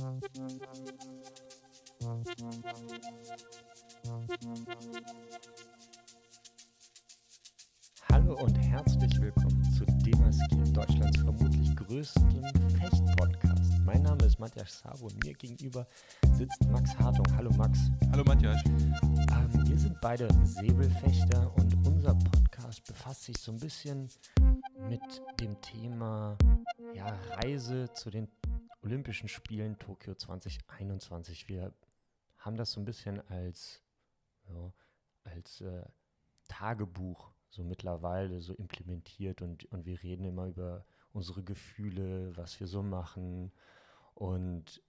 Hallo und herzlich willkommen zu Demaskiert, Deutschlands vermutlich größten Fecht-Podcast. Mein Name ist Matthias Sabo und mir gegenüber sitzt Max Hartung. Hallo Max. Hallo Matthias. Ähm, wir sind beide Säbelfechter und unser Podcast befasst sich so ein bisschen mit dem Thema ja, Reise zu den Olympischen Spielen Tokio 2021. Wir haben das so ein bisschen als, ja, als äh, Tagebuch so mittlerweile so implementiert und, und wir reden immer über unsere Gefühle, was wir so machen und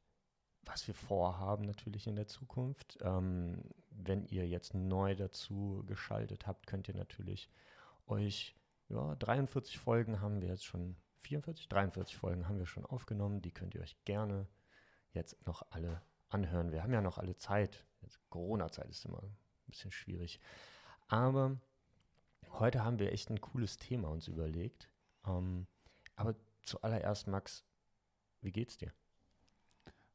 was wir vorhaben natürlich in der Zukunft. Ähm, wenn ihr jetzt neu dazu geschaltet habt, könnt ihr natürlich euch, ja, 43 Folgen haben wir jetzt schon, 44, 43 Folgen haben wir schon aufgenommen, die könnt ihr euch gerne jetzt noch alle anhören. Wir haben ja noch alle Zeit. Corona-Zeit ist immer ein bisschen schwierig. Aber heute haben wir echt ein cooles Thema uns überlegt. Ähm, aber zuallererst, Max, wie geht's dir?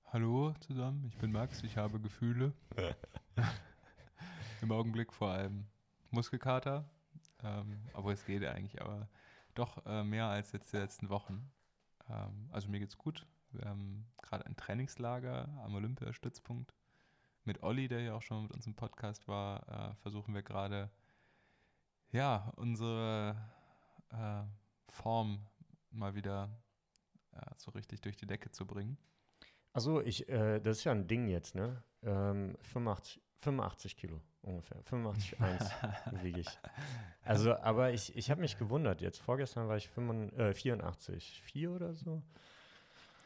Hallo zusammen, ich bin Max, ich habe Gefühle. Im Augenblick vor allem Muskelkater, ähm, obwohl es geht eigentlich, aber doch äh, mehr als jetzt die letzten Wochen. Ähm, also mir geht's gut. Wir haben gerade ein Trainingslager am Olympiastützpunkt. Mit Olli, der ja auch schon mit uns im Podcast war, äh, versuchen wir gerade, ja, unsere äh, Form mal wieder äh, so richtig durch die Decke zu bringen. Achso, ich, äh, das ist ja ein Ding jetzt, ne? Ähm, 85, 85 Kilo ungefähr. 85,1 wiege ich. Also, aber ich, ich habe mich gewundert. Jetzt vorgestern war ich 85, äh, 84, 4 oder so.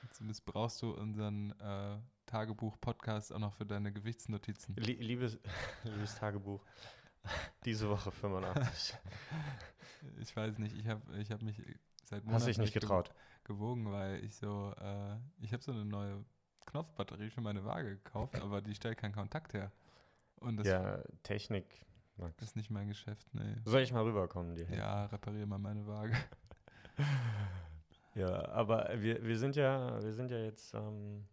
Jetzt missbrauchst du unseren äh, Tagebuch-Podcast auch noch für deine Gewichtsnotizen. Lie liebes, liebes Tagebuch. Diese Woche 85. ich weiß nicht, ich habe ich hab mich seit Monaten Hast dich nicht getraut? gewogen, weil ich so, äh, ich habe so eine neue Knopfbatterie für meine Waage gekauft, aber die stellt keinen Kontakt her. Und das ja, Technik. Max. ist nicht mein Geschäft, nee. Soll ich mal rüberkommen dir? Ja, repariere mal meine Waage. ja, aber wir, wir sind ja, wir sind ja jetzt ähm,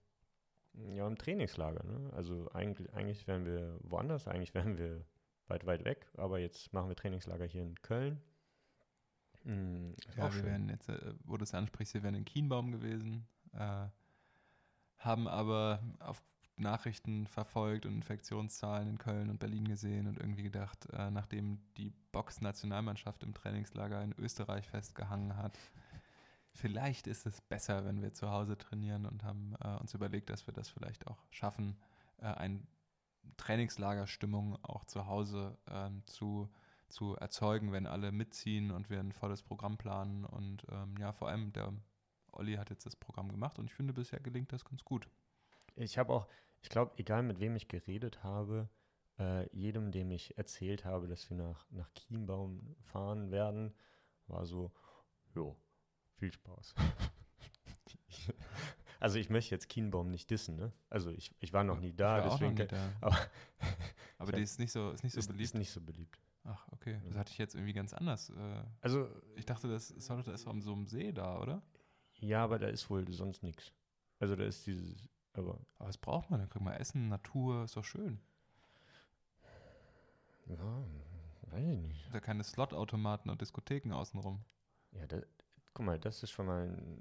ja, im Trainingslager, ne? Also eigentlich, eigentlich wären wir woanders, eigentlich wären wir weit, weit weg, aber jetzt machen wir Trainingslager hier in Köln. Mhm, ja, wir wären jetzt, äh, wo du es ansprichst, wir wären in Kienbaum gewesen, äh, haben aber auf Nachrichten verfolgt und Infektionszahlen in Köln und Berlin gesehen und irgendwie gedacht, äh, nachdem die Box-Nationalmannschaft im Trainingslager in Österreich festgehangen hat, vielleicht ist es besser, wenn wir zu Hause trainieren und haben äh, uns überlegt, dass wir das vielleicht auch schaffen, äh, ein Trainingslagerstimmung auch zu Hause ähm, zu, zu erzeugen, wenn alle mitziehen und wir ein volles Programm planen. Und ähm, ja, vor allem der Olli hat jetzt das Programm gemacht und ich finde, bisher gelingt das ganz gut. Ich habe auch, ich glaube, egal mit wem ich geredet habe, äh, jedem, dem ich erzählt habe, dass wir nach, nach Chiembaum fahren werden, war so, jo, viel Spaß. also ich möchte jetzt Kienbaum nicht dissen, ne? Also ich, ich war noch nie da, deswegen. Nie da. Aber, aber die ist nicht so, ist nicht so ist, beliebt. Ist nicht so beliebt. Ach, okay. Das hatte ich jetzt irgendwie ganz anders. Äh, also ich dachte, das ist, das ist auf so einem See da, oder? Ja, aber da ist wohl sonst nichts. Also da ist dieses aber, aber was braucht man? Dann kriegt man Essen, Natur, ist doch schön. Ja, weiß ich nicht. Da keine Slot-Automaten und Diskotheken außenrum. Ja, da, guck mal, das ist schon mal ein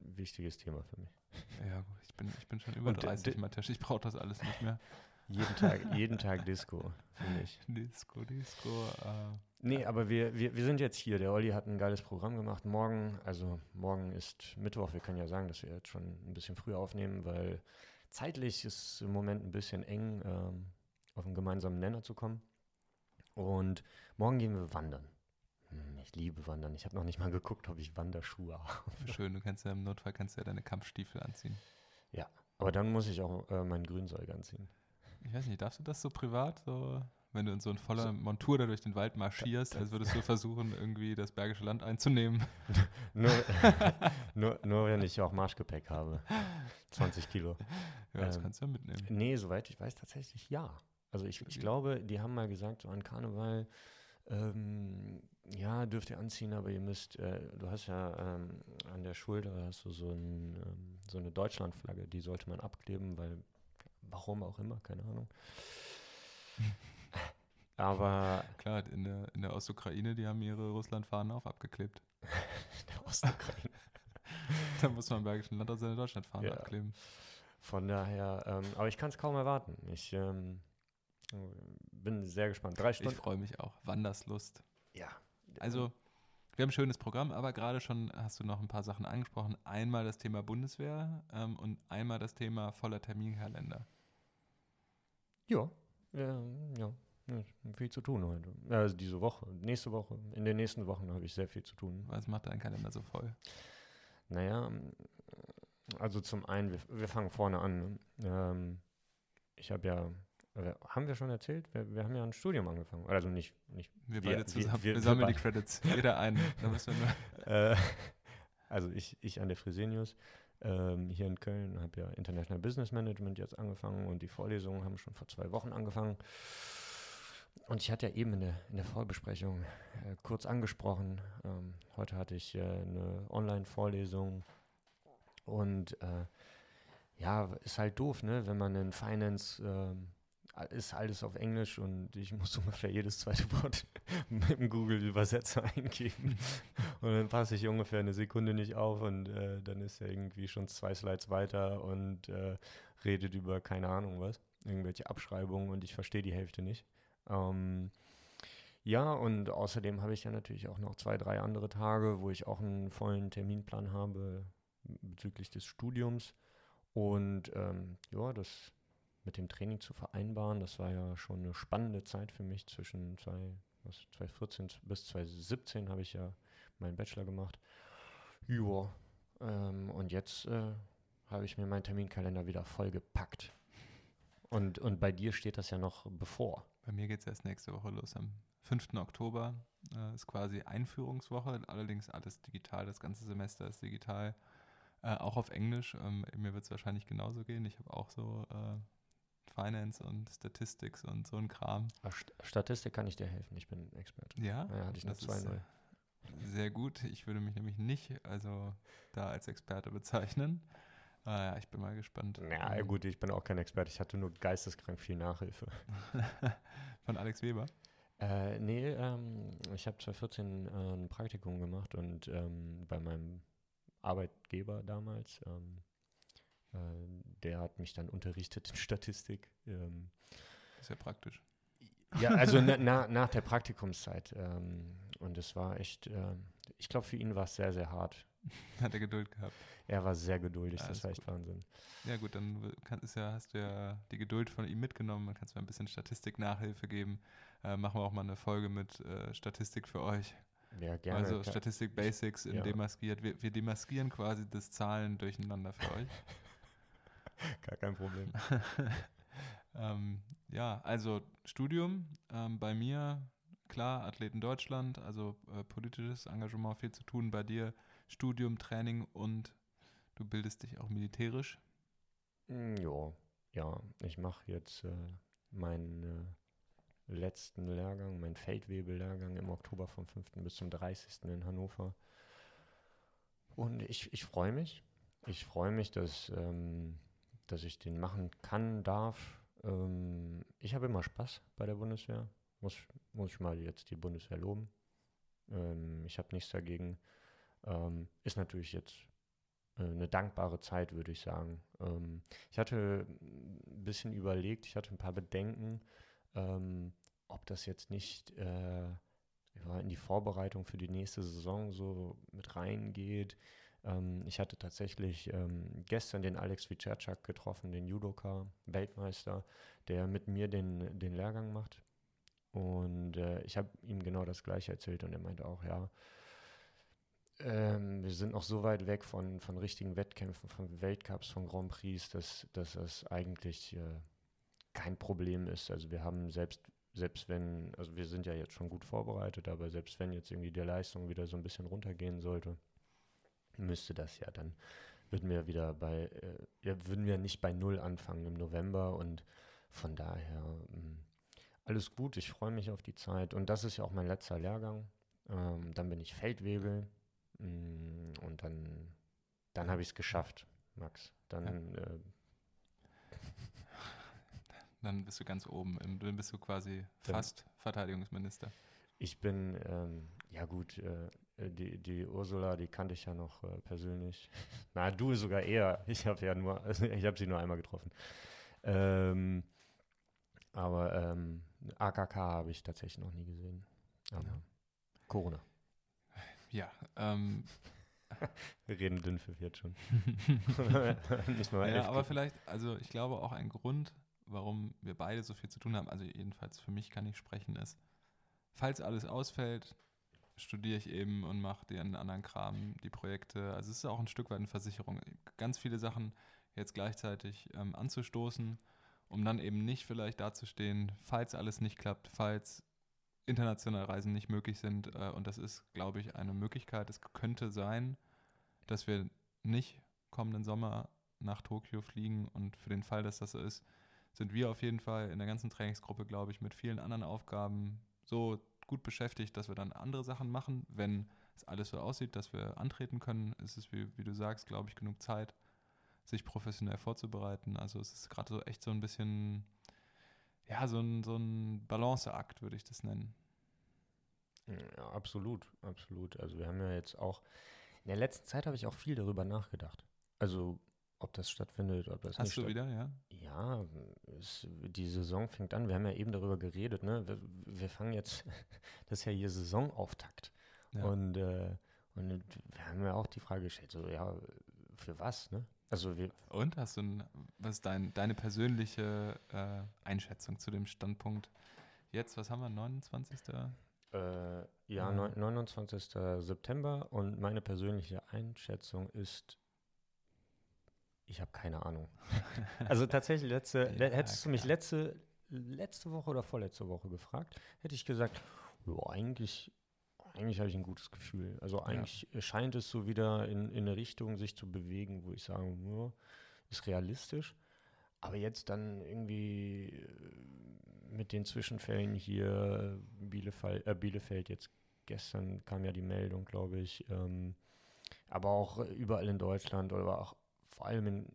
wichtiges Thema für mich. Ja, gut, ich bin, ich bin schon über und 30, Matthias, ich brauche das alles nicht mehr. Jeden Tag, jeden Tag Disco, finde ich. Disco, Disco. Äh. Nee, aber wir, wir, wir sind jetzt hier. Der Olli hat ein geiles Programm gemacht. Morgen, also morgen ist Mittwoch. Wir können ja sagen, dass wir jetzt schon ein bisschen früher aufnehmen, weil zeitlich ist im Moment ein bisschen eng, ähm, auf einen gemeinsamen Nenner zu kommen. Und morgen gehen wir wandern. Hm, ich liebe Wandern. Ich habe noch nicht mal geguckt, ob ich Wanderschuhe habe. Schön, du kannst ja im Notfall kannst ja deine Kampfstiefel anziehen. Ja, aber dann muss ich auch äh, meinen Grünzeug anziehen. Ich weiß nicht, darfst du das so privat, so, wenn du in so in voller so, Montur da durch den Wald marschierst, als würdest du versuchen, irgendwie das Bergische Land einzunehmen? nur, nur, nur wenn ich auch Marschgepäck habe. 20 Kilo. Ja, das ähm, kannst du ja mitnehmen. Nee, soweit ich weiß, tatsächlich ja. Also ich, ich glaube, die haben mal gesagt, so an Karneval ähm, ja, dürft ihr anziehen, aber ihr müsst, äh, du hast ja ähm, an der Schulter hast du so, ein, ähm, so eine Deutschlandflagge, die sollte man abkleben, weil, warum auch immer, keine Ahnung. aber. Klar, in der, in der Ostukraine, die haben ihre Russlandfahnen auch abgeklebt. der Ostukraine. da muss man im Bergischen Land auch seine Deutschlandfahnen ja. abkleben. Von daher, ähm, aber ich kann es kaum erwarten. Ich ähm, bin sehr gespannt. Drei Stunden. Ich freue mich auch. Wanderslust. Ja. Also, wir haben ein schönes Programm, aber gerade schon hast du noch ein paar Sachen angesprochen. Einmal das Thema Bundeswehr ähm, und einmal das Thema voller Terminkalender. Ja, ja, ja. Viel zu tun heute. Also diese Woche, nächste Woche. In den nächsten Wochen habe ich sehr viel zu tun. Was macht dein Kalender so voll? Naja, also zum einen, wir, wir fangen vorne an. Ne? Ähm, ich habe ja, haben wir schon erzählt? Wir, wir, haben ja ein Studium angefangen. Also nicht, nicht wir beide wir, zusammen. Wir, wir sammeln die Credits, jeder einen. Da müssen wir nur. Äh, also ich, ich an der Fresenius ähm, hier in Köln, habe ja International Business Management jetzt angefangen und die Vorlesungen haben schon vor zwei Wochen angefangen. Und ich hatte ja eben in der, in der Vorbesprechung äh, kurz angesprochen, ähm, heute hatte ich äh, eine Online-Vorlesung und äh, ja, ist halt doof, ne, wenn man in Finance ähm, ist alles auf Englisch und ich muss ungefähr jedes zweite Wort mit dem Google-Übersetzer eingeben. Und dann passe ich ungefähr eine Sekunde nicht auf und äh, dann ist er irgendwie schon zwei Slides weiter und äh, redet über keine Ahnung was, irgendwelche Abschreibungen und ich verstehe die Hälfte nicht. Ähm, ja, und außerdem habe ich ja natürlich auch noch zwei, drei andere Tage, wo ich auch einen vollen Terminplan habe bezüglich des Studiums. Und ähm, ja, das mit dem Training zu vereinbaren, das war ja schon eine spannende Zeit für mich. Zwischen zwei, was, 2014 bis 2017 habe ich ja meinen Bachelor gemacht. Ja, ähm, und jetzt äh, habe ich mir meinen Terminkalender wieder vollgepackt. Und, und bei dir steht das ja noch bevor. Bei mir geht es erst nächste Woche los. Am 5. Oktober äh, ist quasi Einführungswoche, allerdings alles digital, das ganze Semester ist digital, äh, auch auf Englisch. Ähm, mir wird es wahrscheinlich genauso gehen. Ich habe auch so äh, Finance und Statistics und so ein Kram. Statistik kann ich dir helfen, ich bin Experte. Ja, ja hatte ich das ist äh, sehr gut. Ich würde mich nämlich nicht also da als Experte bezeichnen. Ah ja, ich bin mal gespannt. Ja, ähm, gut, ich bin auch kein Experte. Ich hatte nur geisteskrank viel Nachhilfe. Von Alex Weber? Äh, nee, ähm, ich habe 2014 äh, ein Praktikum gemacht und ähm, bei meinem Arbeitgeber damals, ähm, äh, der hat mich dann unterrichtet in Statistik. Ähm. ist ja praktisch. Ja, also na, na, nach der Praktikumszeit. Ähm, und es war echt, äh, ich glaube, für ihn war es sehr, sehr hart. Hat er Geduld gehabt? Er war sehr geduldig, ja, das war echt gut. Wahnsinn. Ja gut, dann kann, ist ja, hast du ja die Geduld von ihm mitgenommen, dann kannst du ein bisschen Statistik-Nachhilfe geben. Äh, machen wir auch mal eine Folge mit äh, Statistik für euch. Ja, gerne. Also Statistik Basics in ja. demaskiert. Wir, wir demaskieren quasi das Zahlen durcheinander für euch. Gar kein Problem. ähm, ja, also Studium ähm, bei mir, klar, Athleten Deutschland, also äh, politisches Engagement, viel zu tun. Bei dir Studium, Training und Du bildest dich auch militärisch? Mm, ja, ja. Ich mache jetzt äh, meinen äh, letzten Lehrgang, meinen Feldwebel-Lehrgang im Oktober vom 5. bis zum 30. in Hannover. Und ich, ich freue mich. Ich freue mich, dass, ähm, dass ich den machen kann, darf. Ähm, ich habe immer Spaß bei der Bundeswehr. Muss, muss ich mal jetzt die Bundeswehr loben. Ähm, ich habe nichts dagegen. Ähm, ist natürlich jetzt äh, eine dankbare Zeit, würde ich sagen. Ähm, ich hatte ein bisschen überlegt, ich hatte ein paar Bedenken, ähm, ob das jetzt nicht äh, in die Vorbereitung für die nächste Saison so mit reingeht. Ähm, ich hatte tatsächlich ähm, gestern den Alex Vicerczak getroffen, den Judoka, Weltmeister, der mit mir den, den Lehrgang macht. Und äh, ich habe ihm genau das gleiche erzählt und er meinte auch, ja, ähm, wir sind noch so weit weg von, von richtigen Wettkämpfen, von Weltcups, von Grand Prix, dass, dass das eigentlich äh, kein Problem ist. Also wir haben selbst, selbst wenn, also wir sind ja jetzt schon gut vorbereitet, aber selbst wenn jetzt irgendwie die Leistung wieder so ein bisschen runtergehen sollte, müsste das ja dann, würden wir wieder bei, äh, ja, würden wir nicht bei Null anfangen im November und von daher mh, hm, alles gut, ich freue mich auf die Zeit und das ist ja auch mein letzter Lehrgang Ähm, dann bin ich Feldwebel. Mm, und dann, dann habe ich es geschafft, Max. Dann ja. äh, dann bist du ganz oben. Dann bist du quasi fast Verteidigungsminister. Ich bin, ähm, ja gut, äh, die, die Ursula, die kannte ich ja noch äh, persönlich. Na, du sogar eher. Ich habe ja nur, also ich habe sie nur einmal getroffen. Ähm, aber ähm, AKK habe ich tatsächlich noch nie gesehen. Aber ja. Corona. Ja, ähm, Wir reden dünn für jetzt schon. Nicht mal ja, aber vielleicht, also ich glaube auch ein Grund, warum wir beide so viel zu tun haben, also jedenfalls für mich kann ich sprechen, ist, falls alles ausfällt, studiere ich eben und mache den anderen Kram, die Projekte. Also es ist auch ein Stück weit eine Versicherung. Ganz viele Sachen jetzt gleichzeitig ähm, anzustoßen, um dann eben nicht vielleicht dazustehen, falls alles nicht klappt, falls internationale Reisen nicht möglich sind. Äh, und das ist, glaube ich, eine Möglichkeit. Es könnte sein, dass wir nicht kommenden Sommer nach Tokio fliegen. Und für den Fall, dass das so ist, sind wir auf jeden Fall in der ganzen Trainingsgruppe, glaube ich, mit vielen anderen Aufgaben so gut beschäftigt, dass wir dann andere Sachen machen. Wenn es alles so aussieht, dass wir antreten können, ist es, wie, wie du sagst, glaube ich, genug Zeit, sich professionell vorzubereiten. Also es ist gerade so echt so ein bisschen, ja, so ein, so ein Balanceakt, würde ich das nennen. Ja, absolut, absolut. Also wir haben ja jetzt auch, in der letzten Zeit habe ich auch viel darüber nachgedacht. Also ob das stattfindet, ob das Hast nicht du wieder, ja? Ja, es, die Saison fängt an. Wir haben ja eben darüber geredet, ne? Wir, wir fangen jetzt, das ist ja hier Saisonauftakt. Ja. Und, äh, und wir haben ja auch die Frage gestellt, so, ja, für was, ne? Also wir und hast du ein, was ist dein, deine persönliche äh, Einschätzung zu dem Standpunkt? Jetzt, was haben wir, 29. Äh, ja, mhm. 29. September und meine persönliche Einschätzung ist, ich habe keine Ahnung. also tatsächlich, letzte, ja, hättest du mich letzte, letzte Woche oder vorletzte Woche gefragt, hätte ich gesagt, jo, eigentlich, eigentlich habe ich ein gutes Gefühl. Also eigentlich ja. scheint es so wieder in, in eine Richtung sich zu bewegen, wo ich sage, ja, ist realistisch. Aber jetzt dann irgendwie äh, mit den Zwischenfällen hier, Bielefeld, äh, Bielefeld jetzt gestern kam ja die Meldung, glaube ich, ähm, aber auch überall in Deutschland oder auch vor allem in,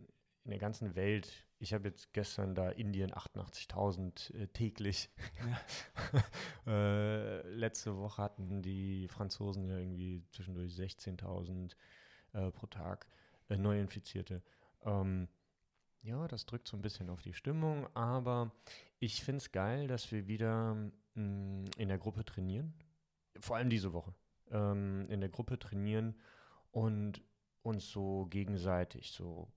in der ganzen Welt. Ich habe jetzt gestern da Indien 88.000 äh, täglich. Ja. äh, letzte Woche hatten die Franzosen ja irgendwie zwischendurch 16.000 äh, pro Tag äh, Neuinfizierte. Ähm, ja, das drückt so ein bisschen auf die Stimmung, aber ich finde es geil, dass wir wieder mh, mm, in der Gruppe trainieren. Vor allem diese Woche. Ähm, in der Gruppe trainieren und uns so gegenseitig so.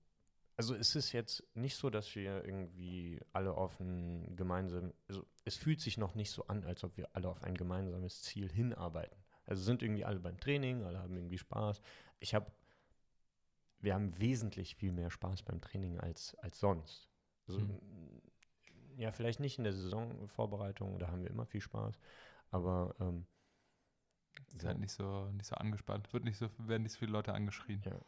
Also es ist jetzt nicht so, dass wir irgendwie alle auf ein gemeinsames, also es fühlt sich noch nicht so an, als ob wir alle auf ein gemeinsames Ziel hinarbeiten. Also sind irgendwie alle beim Training, alle haben irgendwie Spaß. Ich habe, wir haben wesentlich viel mehr Spaß beim Training als, als sonst. Also, hm. Ja, vielleicht nicht in der Saisonvorbereitung, da haben wir immer viel Spaß, aber ähm, ist halt nicht so, nicht so angespannt. Wird nicht so, werden nicht so viele Leute angeschrien. Ja.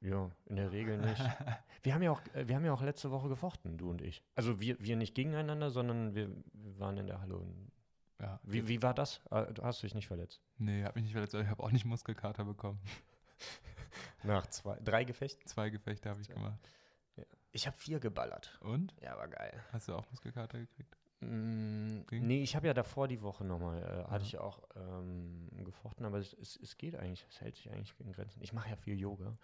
Ja, in der Regel nicht. wir, haben ja auch, äh, wir haben ja auch letzte Woche gefochten, du und ich. Also wir, wir nicht gegeneinander, sondern wir, wir waren in der Halle. Und ja. Wie, wie war das? Ah, hast du dich nicht verletzt? Nee, hab mich nicht verletzt, aber ich habe auch nicht Muskelkater bekommen. Nach zwei, drei Gefechten? Zwei Gefechte habe ich ja. gemacht. Ja. Ich habe vier geballert. Und? Ja, war geil. Hast du auch Muskelkater gekriegt? Mm, nee, ich habe ja davor die Woche nochmal, äh, hatte ich auch ähm, gefochten, aber es, es, es, geht eigentlich, es hält sich eigentlich in Grenzen. Ich mache ja viel Yoga.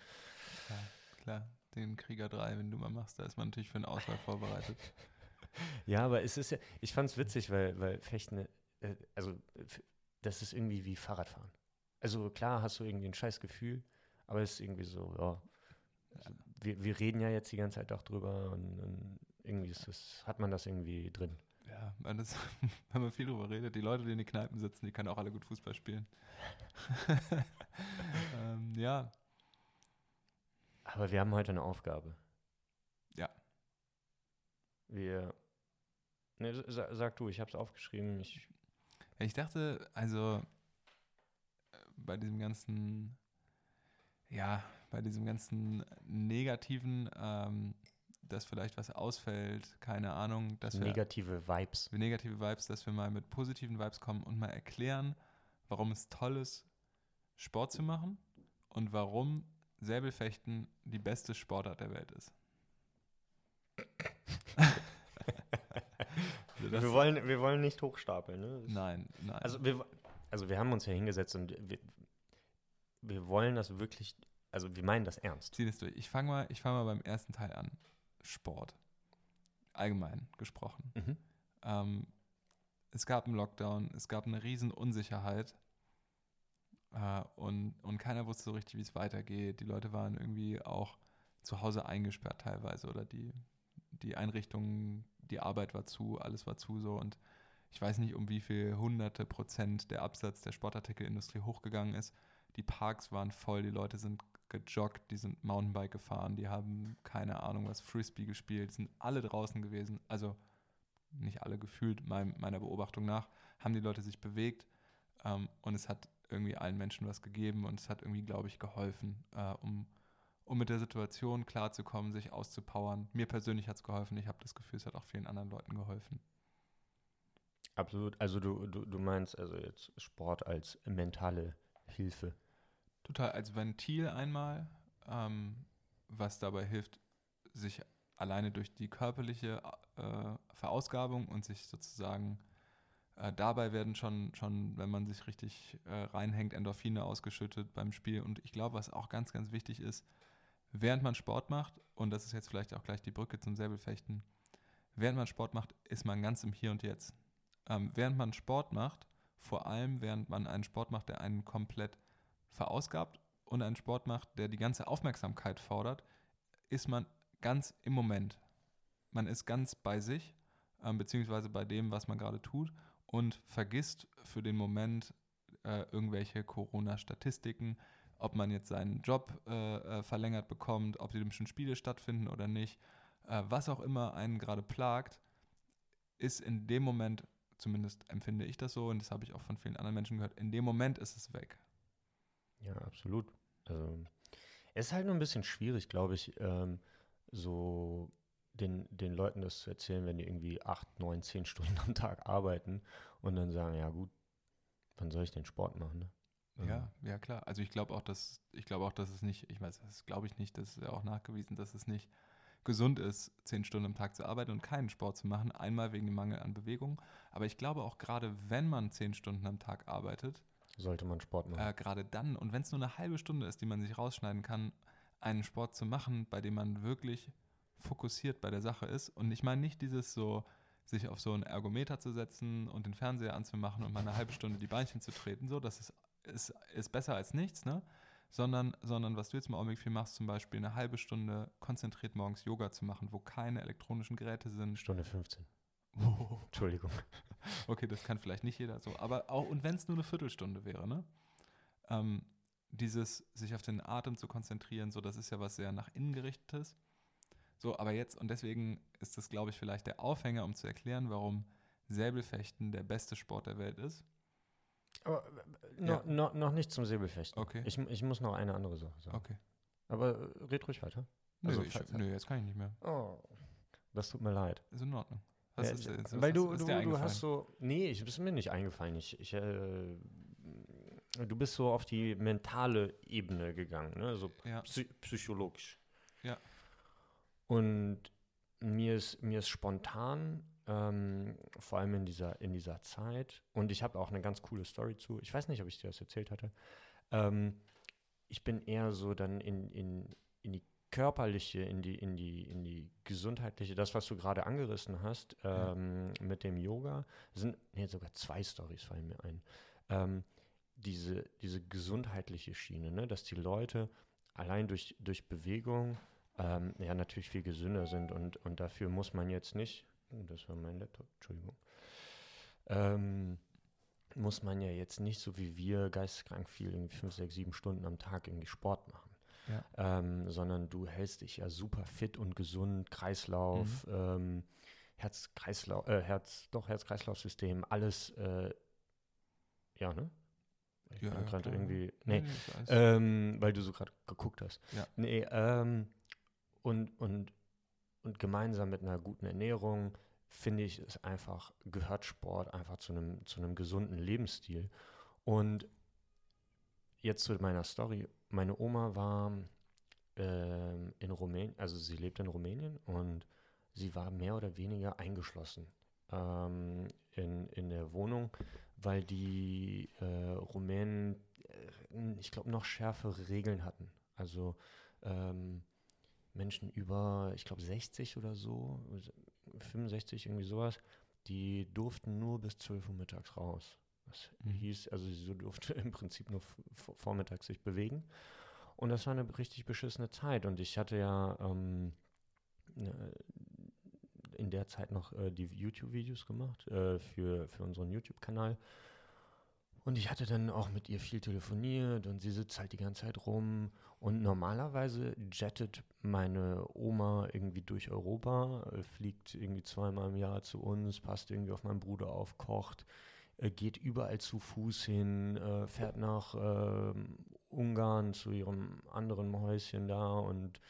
Ja, klar, den Krieger 3, wenn du mal machst, da ist man natürlich für eine Auswahl vorbereitet. ja, aber es ist ja, ich fand es witzig, weil, weil Fechten, äh, also das ist irgendwie wie Fahrradfahren. Also klar hast du irgendwie ein scheiß Gefühl, aber es ist irgendwie so, ja. Also, wir, wir reden ja jetzt die ganze Zeit auch drüber und, und irgendwie ist das, hat man das irgendwie drin ja, man ist, wenn man viel drüber redet, die Leute, die in den Kneipen sitzen, die können auch alle gut Fußball spielen. ähm, ja. Aber wir haben heute eine Aufgabe. Ja. Wir. Ne, sag du, ich habe es aufgeschrieben. Ich, ich dachte, also äh, bei diesem ganzen, ja, bei diesem ganzen negativen ähm, dass vielleicht was ausfällt, keine Ahnung. Dass negative wir, Vibes. Negative Vibes, dass wir mal mit positiven Vibes kommen und mal erklären, warum es toll ist, Sport zu machen und warum Säbelfechten die beste Sportart der Welt ist. also wir, wollen, wir wollen nicht hochstapeln, ne? Nein, nein. Also wir, also wir haben uns ja hingesetzt und wir, wir wollen das wirklich, also wir meinen das ernst. Zieh das durch. Ich fange mal, fang mal beim ersten Teil an. Sport. Allgemein gesprochen. Mhm. Ähm, es gab einen Lockdown, es gab eine riesen Unsicherheit äh, und, und keiner wusste so richtig, wie es weitergeht. Die Leute waren irgendwie auch zu Hause eingesperrt teilweise oder die, die Einrichtungen, die Arbeit war zu, alles war zu so und ich weiß nicht, um wie viel hunderte Prozent der Absatz der Sportartikelindustrie hochgegangen ist. Die Parks waren voll, die Leute sind gejoggt, die sind Mountainbike gefahren, die haben keine Ahnung was, Frisbee gespielt, sind alle draußen gewesen. Also nicht alle gefühlt, mein, meiner Beobachtung nach, haben die Leute sich bewegt ähm, und es hat irgendwie allen Menschen was gegeben und es hat irgendwie, glaube ich, geholfen, äh, um, um mit der Situation klarzukommen, sich auszupowern. Mir persönlich hat es geholfen. Ich habe das Gefühl, es hat auch vielen anderen Leuten geholfen. Absolut. Also du, du, du meinst also jetzt Sport als mentale Hilfe. Total, als Ventil einmal, ähm, was dabei hilft, sich alleine durch die körperliche äh, Verausgabung und sich sozusagen äh, dabei werden schon, schon, wenn man sich richtig äh, reinhängt, Endorphine ausgeschüttet beim Spiel. Und ich glaube, was auch ganz, ganz wichtig ist, während man Sport macht, und das ist jetzt vielleicht auch gleich die Brücke zum Säbelfechten, während man Sport macht, ist man ganz im Hier und Jetzt. Ähm, während man Sport macht, vor allem während man einen Sport macht, der einen komplett verausgabt und einen Sport macht, der die ganze Aufmerksamkeit fordert, ist man ganz im Moment. Man ist ganz bei sich, ähm, beziehungsweise bei dem, was man gerade tut und vergisst für den Moment äh, irgendwelche Corona-Statistiken, ob man jetzt seinen Job äh, äh, verlängert bekommt, ob die Olympischen Spiele stattfinden oder nicht. Äh, was auch immer einen gerade plagt, ist in dem Moment, zumindest empfinde ich das so und das habe ich auch von vielen anderen Menschen gehört, in dem Moment ist es weg. Ja, absolut. Also, es ist halt nur ein bisschen schwierig, glaube ich, ähm, so den, den Leuten das zu erzählen, wenn die irgendwie acht, neun, zehn Stunden am Tag arbeiten und dann sagen, ja gut, wann soll ich den Sport machen? Ne? Ja, ja klar. Also ich glaube auch, dass ich glaube auch, dass es nicht, ich weiß, das glaube ich nicht, das ist ja auch nachgewiesen, dass es nicht gesund ist, zehn Stunden am Tag zu arbeiten und keinen Sport zu machen. Einmal wegen dem Mangel an Bewegung. Aber ich glaube auch gerade, wenn man zehn Stunden am Tag arbeitet, sollte man Sport machen. Äh, gerade dann und wenn es nur eine halbe Stunde ist, die man sich rausschneiden kann, einen Sport zu machen, bei dem man wirklich fokussiert bei der Sache ist. Und ich meine nicht dieses so, sich auf so einen Ergometer zu setzen und den Fernseher anzumachen und mal eine halbe Stunde die Beinchen zu treten. So, das ist, ist, ist besser als nichts, ne? Sondern, sondern was du jetzt im Augenblick viel machst, zum Beispiel eine halbe Stunde konzentriert morgens Yoga zu machen, wo keine elektronischen Geräte sind. Stunde 15. Oh. Entschuldigung. Okay, das kann vielleicht nicht jeder so. Aber auch, und wenn es nur eine Viertelstunde wäre, ne? Ähm, dieses sich auf den Atem zu konzentrieren, so das ist ja was sehr nach innen gerichtetes. So, aber jetzt, und deswegen ist das, glaube ich, vielleicht der Aufhänger, um zu erklären, warum Säbelfechten der beste Sport der Welt ist. Aber äh, no, ja. no, noch nicht zum Säbelfechten. Okay. Ich, ich muss noch eine andere Sache sagen. Okay. Aber äh, red ruhig weiter. Nö, also, ich, nö, jetzt kann ich nicht mehr. Oh, das tut mir leid. Ist in Ordnung. Was ja, ist, ist, ist, weil du, du, du hast so, nee, ich ist mir nicht eingefallen. Ich, ich äh, du bist so auf die mentale Ebene gegangen, ne? so ja. psychologisch. Und mir ist, mir ist spontan, ähm, vor allem in dieser, in dieser Zeit, und ich habe auch eine ganz coole Story zu, ich weiß nicht, ob ich dir das erzählt hatte, ähm, ich bin eher so dann in, in, in die körperliche, in die, in die, in die gesundheitliche, das, was du gerade angerissen hast, ähm, ja. mit dem Yoga, sind, nee, sogar zwei Stories fallen mir ein. Ähm, diese, diese gesundheitliche Schiene, ne? dass die Leute allein durch, durch Bewegung ähm, ja natürlich viel gesünder sind und, und dafür muss man jetzt nicht, oh, das war mein Laptop, Entschuldigung, ähm, muss man ja jetzt nicht so wie wir geisteskrank viel, irgendwie fünf, sechs, sieben Stunden am Tag irgendwie Sport machen. Ja. Ähm, sondern du hältst dich ja super fit und gesund, Kreislauf, mhm. ähm, Herz-Kreislauf, äh, Herz, doch Herz-Kreislauf-System, alles, äh, ja, ne? Ich ja, bin gerade irgendwie, nee, nee ähm, weil du so gerade geguckt hast. Ja. Nee, ähm, und, und, und gemeinsam mit einer guten Ernährung finde ich es einfach, gehört Sport einfach zu einem, zu einem gesunden Lebensstil. Und jetzt zu meiner Story. Meine Oma war ähm, in Rumänien, also sie lebt in Rumänien und sie war mehr oder weniger eingeschlossen ähm, in, in der Wohnung, weil die äh, Rumänen, äh, ich glaube, noch schärfere Regeln hatten. Also ähm, Menschen über, ich glaube, 60 oder so, 65, irgendwie sowas, die durften nur bis 12 Uhr mittags raus. Das mhm. hieß, also sie durfte im Prinzip nur vormittags sich bewegen. Und das war eine richtig beschissene Zeit. Und ich hatte ja ähm, ne, in der Zeit noch äh, die YouTube-Videos gemacht äh, für, für unseren YouTube-Kanal. Und ich hatte dann auch mit ihr viel telefoniert und sie sitzt halt die ganze Zeit rum. Und normalerweise jettet meine Oma irgendwie durch Europa, äh, fliegt irgendwie zweimal im Jahr zu uns, passt irgendwie auf meinen Bruder auf, kocht, äh, geht überall zu Fuß hin, äh, fährt nach ähm, Ungarn zu ihrem anderen Häuschen da und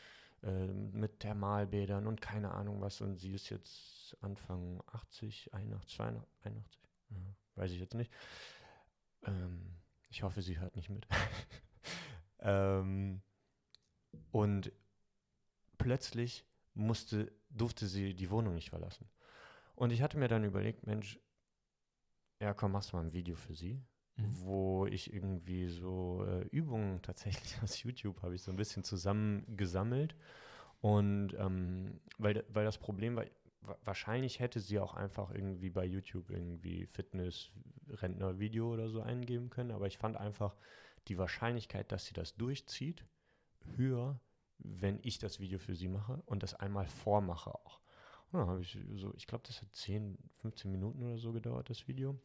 äh, mit Thermalbädern und keine Ahnung was. Und sie ist jetzt Anfang 80, 81, 81, ja, weiß ich jetzt nicht. Ähm, ich hoffe, sie hört nicht mit. ähm, und plötzlich musste, durfte sie die Wohnung nicht verlassen. Und ich hatte mir dann überlegt, Mensch, ja komm, machst du mal ein Video für sie mhm. wo ich irgendwie so äh, Übungen tatsächlich aus YouTube habe ich so ein bisschen zusammengesammelt. Und ähm, weil, weil das Problem war, wahrscheinlich hätte sie auch einfach irgendwie bei YouTube irgendwie Fitness-Rentner-Video oder so eingeben können, aber ich fand einfach die Wahrscheinlichkeit, dass sie das durchzieht, höher, wenn ich das Video für sie mache und das einmal vormache auch. Und dann habe ich so, ich glaube, das hat 10, 15 Minuten oder so gedauert, das Video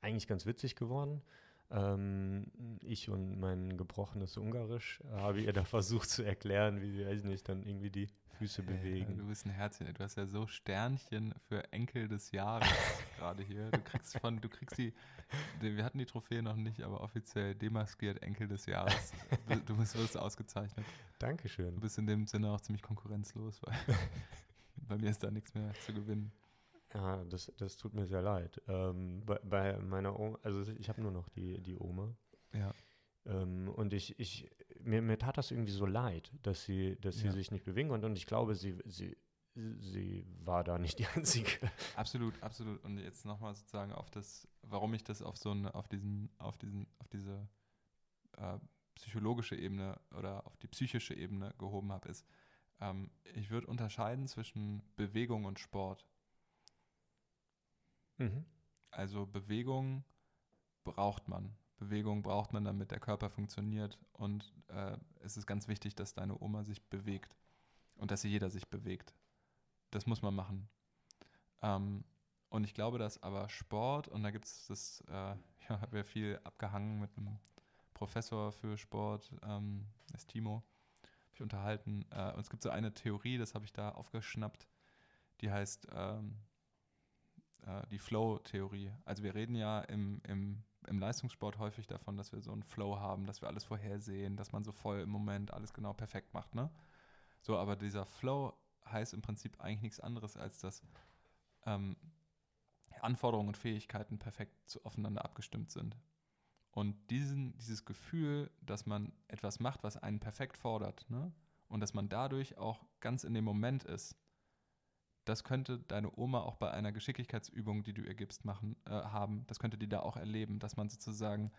eigentlich ganz witzig geworden. Ähm, ich und mein gebrochenes Ungarisch habe ihr da versucht zu erklären, wie sie, weiß nicht, dann irgendwie die Füße bewegen. du bist ein Herzchen, du hast ja so Sternchen für Enkel des Jahres gerade hier. Du kriegst von, du kriegst die, wir hatten die Trophäe noch nicht, aber offiziell demaskiert Enkel des Jahres. Du bist, wirst ausgezeichnet. Dankeschön. Du bist in dem Sinne auch ziemlich konkurrenzlos, weil bei mir ist da nichts mehr zu gewinnen. Ja, das, das tut mir sehr leid. Ähm, bei, bei, meiner Oma, also ich habe nur noch die, die Oma. Ja. Ähm, und ich, ich, mir, mir tat das irgendwie so leid, dass sie, dass ja. sie sich nicht bewegen konnte. Und ich glaube, sie, sie, sie war da nicht die Einzige. Absolut, absolut. Und jetzt nochmal sozusagen auf das, warum ich das auf so eine, auf diesen, auf diesen, auf diese äh, psychologische Ebene oder auf die psychische Ebene gehoben habe, ist, ähm, ich würde unterscheiden zwischen Bewegung und Sport. Mhm. Also Bewegung braucht man. Bewegung braucht man, damit der Körper funktioniert. Und äh, es ist ganz wichtig, dass deine Oma sich bewegt und dass jeder sich bewegt. Das muss man machen. Ähm, und ich glaube, dass aber Sport, und da gibt es das, äh, ja, habe ja viel abgehangen mit einem Professor für Sport, ähm, ist Timo, habe ich unterhalten. Äh, und es gibt so eine Theorie, das habe ich da aufgeschnappt, die heißt ähm, äh, die Flow-Theorie. Also wir reden ja im, im, im Leistungssport häufig davon, dass wir so einen Flow haben, dass wir alles vorhersehen, dass man so voll im Moment alles genau perfekt macht, ne? So, aber dieser Flow heißt im Prinzip eigentlich nichts anderes, als dass ähm, Anforderungen und Fähigkeiten perfekt aufeinander abgestimmt sind. Und diesen, dieses Gefühl, dass man etwas macht, was einen perfekt fordert, ne? und dass man dadurch auch ganz in dem Moment ist, das könnte deine Oma auch bei einer Geschicklichkeitsübung, die du ihr gibst, machen, äh, haben. Das könnte die da auch erleben, dass man sozusagen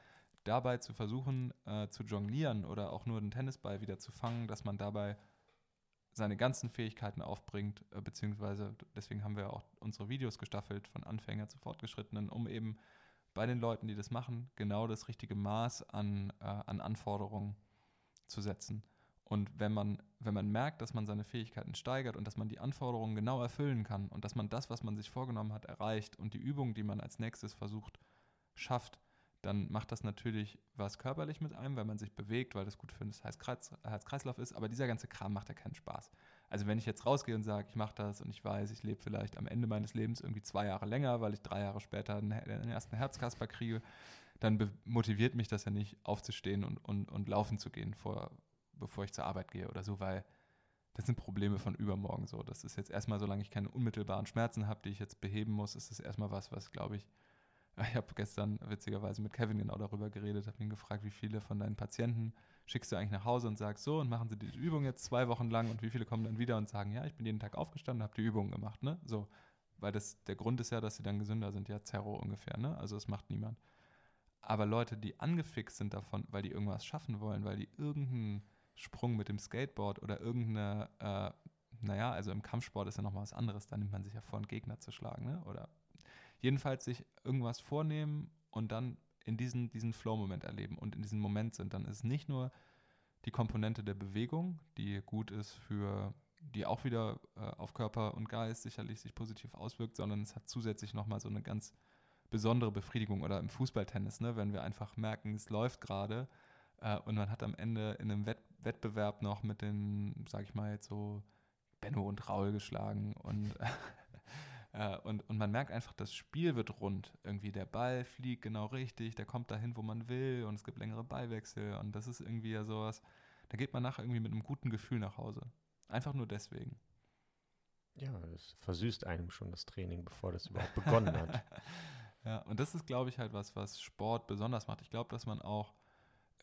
dabei zu versuchen äh, zu jonglieren oder auch nur den Tennisball wieder zu fangen, dass man dabei seine ganzen Fähigkeiten aufbringt, äh, beziehungsweise deswegen haben wir auch unsere Videos gestaffelt von Anfänger zu Fortgeschrittenen, um eben bei den Leuten, die das machen, genau das richtige Maß an, äh, an Anforderungen zu setzen. Und wenn man, wenn man merkt, dass man seine Fähigkeiten steigert und dass man die Anforderungen genau erfüllen kann und dass man das, was man sich vorgenommen hat, erreicht und die Übung, die man als nächstes versucht, schafft, dann macht das natürlich was körperlich mit einem, weil man sich bewegt, weil das gut für das Herz-Kreislauf ist. Aber dieser ganze Kram macht ja keinen Spaß. Also wenn ich jetzt rausgehe und sage, ich mache das und ich weiß, ich lebe vielleicht am Ende meines Lebens irgendwie zwei Jahre länger, weil ich drei Jahre später den ersten Herzkasper kriege, dann motiviert mich das ja nicht, aufzustehen und, und, und laufen zu gehen vor, bevor ich zur Arbeit gehe oder so, weil das sind Probleme von übermorgen so. Das ist jetzt erstmal, solange ich keine unmittelbaren Schmerzen habe, die ich jetzt beheben muss, ist das erstmal was, was, glaube ich, Ich habe gestern witzigerweise mit Kevin genau darüber geredet, habe ihn gefragt, wie viele von deinen Patienten schickst du eigentlich nach Hause und sagst so und machen sie diese Übung jetzt zwei Wochen lang und wie viele kommen dann wieder und sagen, ja, ich bin jeden Tag aufgestanden, habe die Übung gemacht, ne? So, weil das der Grund ist ja, dass sie dann gesünder sind, ja, Zerro ungefähr, ne? Also das macht niemand. Aber Leute, die angefixt sind davon, weil die irgendwas schaffen wollen, weil die irgendeinen Sprung mit dem Skateboard oder irgendeine, äh, naja, also im Kampfsport ist ja nochmal was anderes, da nimmt man sich ja vor, einen Gegner zu schlagen, ne? Oder jedenfalls sich irgendwas vornehmen und dann in diesen, diesen Flow-Moment erleben und in diesem Moment sind, dann ist nicht nur die Komponente der Bewegung, die gut ist für, die auch wieder äh, auf Körper und Geist sicherlich sich positiv auswirkt, sondern es hat zusätzlich nochmal so eine ganz besondere Befriedigung oder im Fußballtennis, ne, wenn wir einfach merken, es läuft gerade äh, und man hat am Ende in einem Wett Wettbewerb noch mit den, sag ich mal jetzt so, Benno und Raul geschlagen und, äh, und, und man merkt einfach, das Spiel wird rund. Irgendwie der Ball fliegt genau richtig, der kommt dahin, wo man will und es gibt längere Ballwechsel und das ist irgendwie ja sowas, da geht man nachher irgendwie mit einem guten Gefühl nach Hause. Einfach nur deswegen. Ja, das versüßt einem schon das Training, bevor das überhaupt begonnen hat. Ja, und das ist, glaube ich, halt was, was Sport besonders macht. Ich glaube, dass man auch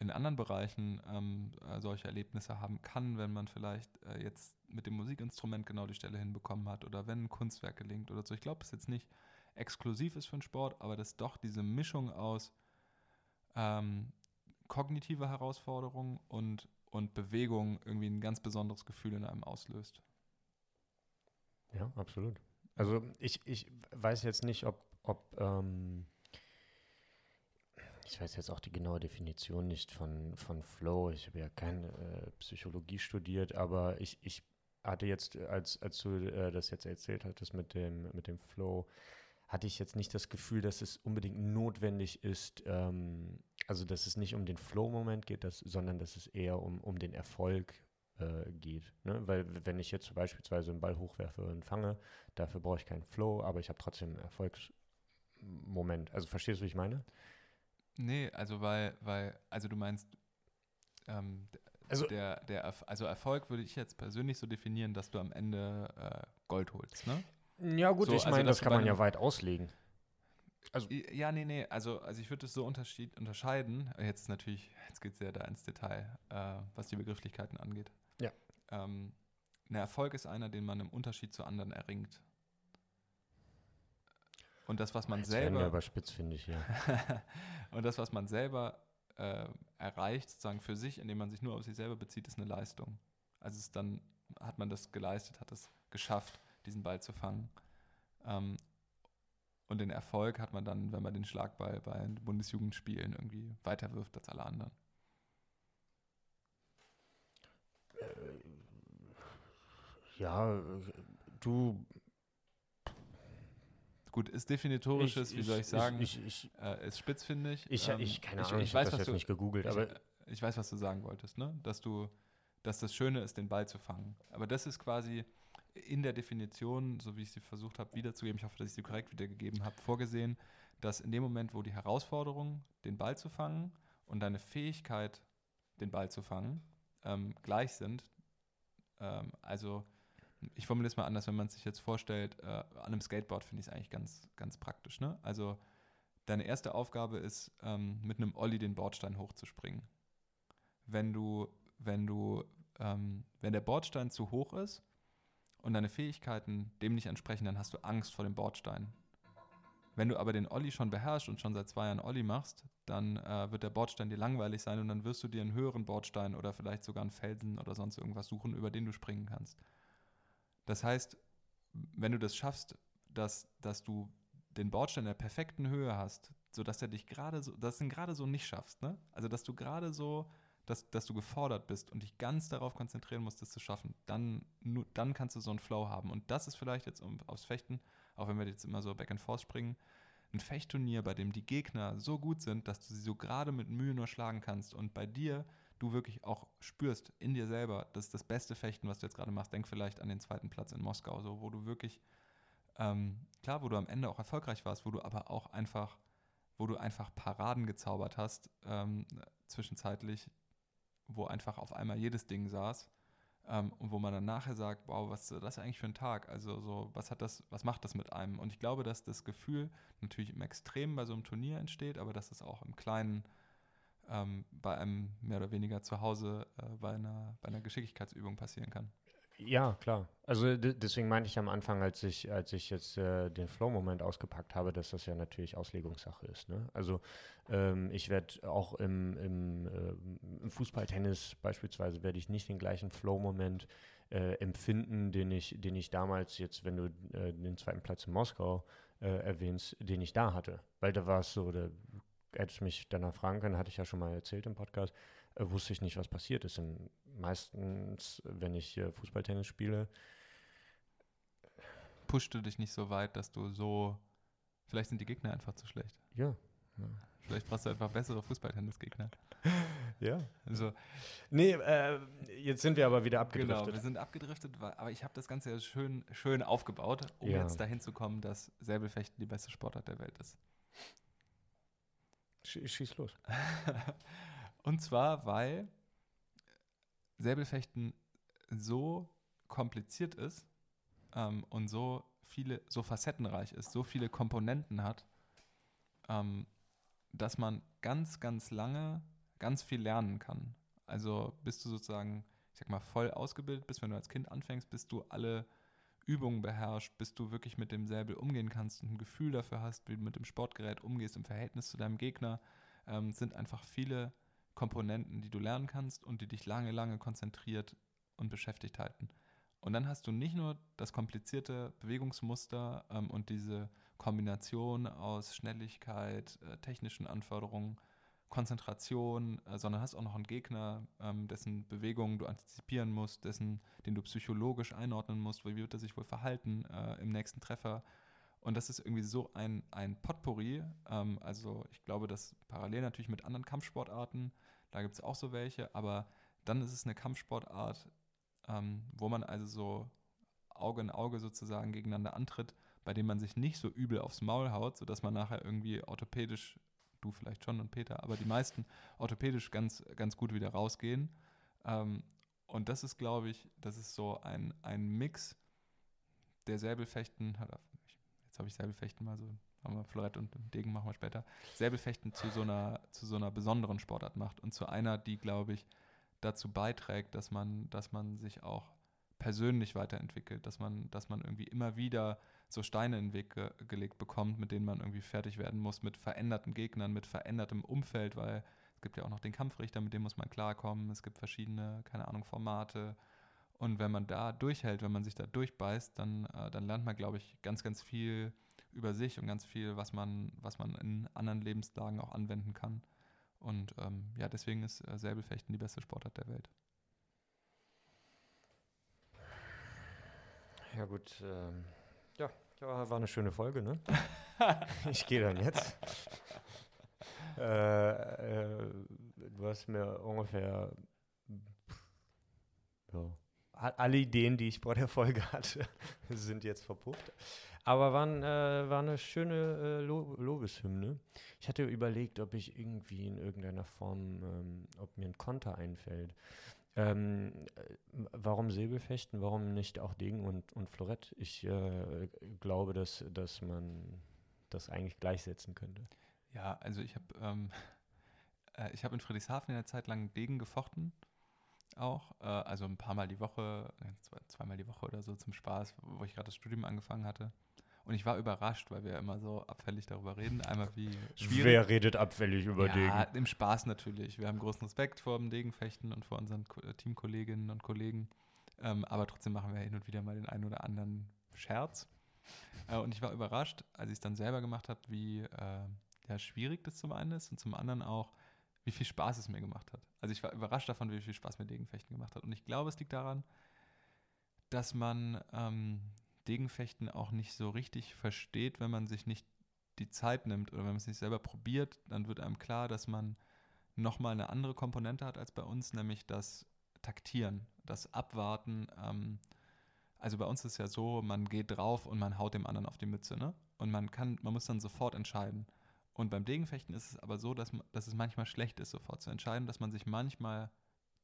in anderen Bereichen ähm, äh, solche Erlebnisse haben kann, wenn man vielleicht äh, jetzt mit dem Musikinstrument genau die Stelle hinbekommen hat oder wenn ein Kunstwerk gelingt oder so. Ich glaube, es jetzt nicht exklusiv ist für den Sport, aber dass doch diese Mischung aus ähm, kognitive Herausforderung und, und Bewegung irgendwie ein ganz besonderes Gefühl in einem auslöst. Ja, absolut. Also ich, ich weiß jetzt nicht, ob ob, ähm, ich weiß jetzt auch die genaue Definition nicht von, von Flow. Ich habe ja keine äh, Psychologie studiert, aber ich, ich hatte jetzt, als, als du äh, das jetzt erzählt hattest mit dem, mit dem Flow, hatte ich jetzt nicht das Gefühl, dass es unbedingt notwendig ist, ähm, also dass es nicht um den Flow-Moment geht, dass, sondern dass es eher um, um den Erfolg äh, geht. Ne? Weil wenn ich jetzt beispielsweise einen Ball hochwerfe und fange, dafür brauche ich keinen Flow, aber ich habe trotzdem einen Erfolgs Moment. Also verstehst du, wie ich meine? Nee, also weil, weil, also du meinst, ähm, also, der, der, also Erfolg würde ich jetzt persönlich so definieren, dass du am Ende äh, Gold holst, ne? Ja, gut, so, ich also meine, das kann man ja weit auslegen. Also, ja, nee, nee, also, also ich würde es so unterscheiden. Jetzt natürlich, jetzt geht es ja da ins Detail, äh, was die Begrifflichkeiten angeht. Ja. Ähm, ein Erfolg ist einer, den man im Unterschied zu anderen erringt. Und das, was man Jetzt selber. überspitzt, finde ich, ja. und das, was man selber äh, erreicht, sozusagen für sich, indem man sich nur auf sich selber bezieht, ist eine Leistung. Also es dann hat man das geleistet, hat es geschafft, diesen Ball zu fangen. Ähm, und den Erfolg hat man dann, wenn man den Schlagball bei Bundesjugendspielen irgendwie weiterwirft als alle anderen. Äh, ja, du Gut, ist definitorisches, wie soll ich sagen, ich, ich, äh, ist spitzfindig. Ich, ähm, ich keine Ahnung, ich, ich weiß, das was du, nicht gegoogelt, ich, aber ich weiß, was du sagen wolltest, ne? Dass du, dass das Schöne ist, den Ball zu fangen. Aber das ist quasi in der Definition, so wie ich sie versucht habe wiederzugeben, ich hoffe, dass ich sie korrekt wiedergegeben habe, vorgesehen, dass in dem Moment, wo die Herausforderung, den Ball zu fangen und deine Fähigkeit, den Ball zu fangen, ähm, gleich sind, ähm, also ich formuliere es mal anders, wenn man sich jetzt vorstellt, äh, an einem Skateboard finde ich es eigentlich ganz, ganz praktisch. Ne? Also deine erste Aufgabe ist, ähm, mit einem Olli den Bordstein hochzuspringen. Wenn du, wenn du, ähm, wenn der Bordstein zu hoch ist und deine Fähigkeiten dem nicht entsprechen, dann hast du Angst vor dem Bordstein. Wenn du aber den Olli schon beherrschst und schon seit zwei Jahren Olli machst, dann äh, wird der Bordstein dir langweilig sein und dann wirst du dir einen höheren Bordstein oder vielleicht sogar einen Felsen oder sonst irgendwas suchen, über den du springen kannst. Das heißt, wenn du das schaffst, dass, dass du den Bordstein in der perfekten Höhe hast, sodass er dich gerade so, dass du ihn gerade so nicht schaffst, ne? Also dass du gerade so, dass, dass du gefordert bist und dich ganz darauf konzentrieren musst, das zu schaffen, dann, nur, dann kannst du so einen Flow haben. Und das ist vielleicht jetzt um, aufs Fechten, auch wenn wir jetzt immer so Back and Forth springen, ein Fechtturnier, bei dem die Gegner so gut sind, dass du sie so gerade mit Mühe nur schlagen kannst und bei dir du wirklich auch spürst in dir selber, das ist das beste Fechten, was du jetzt gerade machst. Denk vielleicht an den zweiten Platz in Moskau, so wo du wirklich, ähm, klar, wo du am Ende auch erfolgreich warst, wo du aber auch einfach, wo du einfach Paraden gezaubert hast, ähm, zwischenzeitlich, wo einfach auf einmal jedes Ding saß. ähm, und wo man dann nachher sagt, wow, was ist das eigentlich für ein Tag? Also so, was hat das, was macht das mit einem? Und ich glaube, dass das Gefühl natürlich im Extremen bei so einem Turnier entsteht, aber dass es auch im Kleinen ähm, bei einem mehr oder weniger zu Hause äh, bei, einer, bei einer Geschicklichkeitsübung passieren kann. Ja, klar. Also deswegen meinte ich am Anfang, als ich, als ich jetzt äh, den Flow-Moment ausgepackt habe, dass das ja natürlich Auslegungssache ist. Ne? Also ähm, ich werde auch im, im, äh, im Fußballtennis beispielsweise werde ich nicht den gleichen Flow-Moment äh, empfinden, den ich, den ich damals jetzt, wenn du äh, den zweiten Platz in Moskau äh, erwähnst, den ich da hatte. Weil da war es so, da hättest mich danach fragen können, hatte ich ja schon mal erzählt im Podcast, äh, wusste ich nicht, was passiert ist. Und meistens, wenn ich äh, Fußballtennis spiele. Pusht du dich nicht so weit, dass du so. Vielleicht sind die Gegner einfach zu schlecht. Ja. ja. Vielleicht brauchst du einfach bessere Fußballtennisgegner. ja. Also. Nee, äh, jetzt sind wir aber wieder abgedriftet. Genau, wir sind abgedriftet, aber ich habe das Ganze ja schön, schön aufgebaut, um ja. jetzt dahin zu kommen, dass Säbelfechten die beste Sportart der Welt ist. Schieß los. Und zwar, weil Säbelfechten so kompliziert ist ähm, und so viele, so facettenreich ist, so viele Komponenten hat, ähm, dass man ganz, ganz lange ganz viel lernen kann. Also bist du sozusagen, ich sag mal, voll ausgebildet bist, wenn du als Kind anfängst, bis du alle Übungen beherrschst, bis du wirklich mit dem Säbel umgehen kannst und ein Gefühl dafür hast, wie du mit dem Sportgerät umgehst im Verhältnis zu deinem Gegner, ähm, sind einfach viele Komponenten, die du lernen kannst und die dich lange, lange konzentriert und beschäftigt halten. Und dann hast du nicht nur das komplizierte Bewegungsmuster ähm, und diese Kombination aus Schnelligkeit, äh, technischen Anforderungen, Konzentration, äh, sondern hast auch noch einen Gegner, ähm, dessen Bewegungen du antizipieren musst, dessen, den du psychologisch einordnen musst, wie wird er sich wohl verhalten äh, im nächsten Treffer. Und das ist irgendwie so ein, ein Potpourri. Ähm, also ich glaube, dass parallel natürlich mit anderen Kampfsportarten, da gibt es auch so welche, aber dann ist es eine Kampfsportart, ähm, wo man also so Auge in Auge sozusagen gegeneinander antritt, bei dem man sich nicht so übel aufs Maul haut, sodass man nachher irgendwie orthopädisch, du vielleicht schon und Peter, aber die meisten orthopädisch ganz, ganz gut wieder rausgehen. Ähm, und das ist, glaube ich, das ist so ein, ein Mix der Säbelfechten, jetzt habe ich Säbelfechten mal so, haben wir Florett und Degen machen wir später, Säbelfechten zu so einer, zu so einer besonderen Sportart macht und zu einer, die, glaube ich, dazu beiträgt, dass man, dass man sich auch persönlich weiterentwickelt, dass man, dass man irgendwie immer wieder so Steine in den Weg ge gelegt bekommt, mit denen man irgendwie fertig werden muss, mit veränderten Gegnern, mit verändertem Umfeld, weil es gibt ja auch noch den Kampfrichter, mit dem muss man klarkommen, es gibt verschiedene, keine Ahnung, Formate. Und wenn man da durchhält, wenn man sich da durchbeißt, dann, äh, dann lernt man, glaube ich, ganz, ganz viel über sich und ganz viel, was man, was man in anderen Lebenslagen auch anwenden kann. Und ähm, ja, deswegen ist äh, Säbelfechten die beste Sportart der Welt. Ja gut, ähm, ja, war eine schöne Folge, ne? ich gehe dann jetzt. Äh, äh, du hast mir ungefähr ja, alle Ideen, die ich vor der Folge hatte, sind jetzt verpufft. Aber waren, äh, war eine schöne äh, Lo Lobeshymne. Ich hatte überlegt, ob ich irgendwie in irgendeiner Form, ähm, ob mir ein Konter einfällt. Ähm, äh, warum Säbelfechten? Warum nicht auch Degen und, und Florett? Ich äh, glaube, dass, dass man das eigentlich gleichsetzen könnte. Ja, also ich habe ähm, äh, hab in Friedrichshafen in der Zeit lang Degen gefochten auch. Äh, also ein paar Mal die Woche, zwei, zweimal die Woche oder so zum Spaß, wo ich gerade das Studium angefangen hatte. Und ich war überrascht, weil wir immer so abfällig darüber reden. Einmal wie schwierig. Wer redet abfällig über ja, Degen? Ja, im Spaß natürlich. Wir haben großen Respekt vor dem Degenfechten und vor unseren äh, Teamkolleginnen und Kollegen. Ähm, aber trotzdem machen wir hin und wieder mal den einen oder anderen Scherz. Äh, und ich war überrascht, als ich es dann selber gemacht habe, wie äh, ja, schwierig das zum einen ist und zum anderen auch, wie viel Spaß es mir gemacht hat. Also ich war überrascht davon, wie viel Spaß mir Degenfechten gemacht hat. Und ich glaube, es liegt daran, dass man ähm, Degenfechten auch nicht so richtig versteht, wenn man sich nicht die Zeit nimmt oder wenn man es nicht selber probiert, dann wird einem klar, dass man nochmal eine andere Komponente hat als bei uns, nämlich das Taktieren, das Abwarten. Ähm, also bei uns ist es ja so, man geht drauf und man haut dem anderen auf die Mütze, ne? Und man kann, man muss dann sofort entscheiden. Und beim Degenfechten ist es aber so, dass, dass es manchmal schlecht ist, sofort zu entscheiden, dass man sich manchmal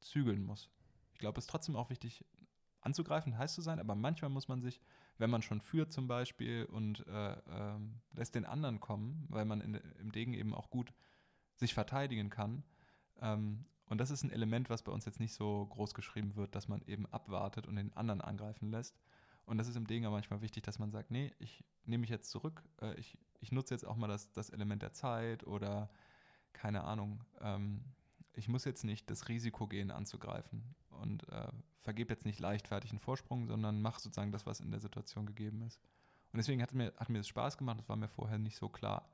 zügeln muss. Ich glaube, es ist trotzdem auch wichtig, anzugreifen, heiß zu sein, aber manchmal muss man sich, wenn man schon führt zum Beispiel und äh, äh, lässt den anderen kommen, weil man in, im Degen eben auch gut sich verteidigen kann. Ähm, und das ist ein Element, was bei uns jetzt nicht so groß geschrieben wird, dass man eben abwartet und den anderen angreifen lässt. Und das ist im Degen manchmal wichtig, dass man sagt, nee, ich nehme mich jetzt zurück, äh, ich, ich nutze jetzt auch mal das, das Element der Zeit oder keine Ahnung, ähm, ich muss jetzt nicht das Risiko gehen, anzugreifen und äh, vergebe jetzt nicht leichtfertig einen Vorsprung, sondern mache sozusagen das, was in der Situation gegeben ist. Und deswegen hat mir, hat mir das Spaß gemacht, das war mir vorher nicht so klar,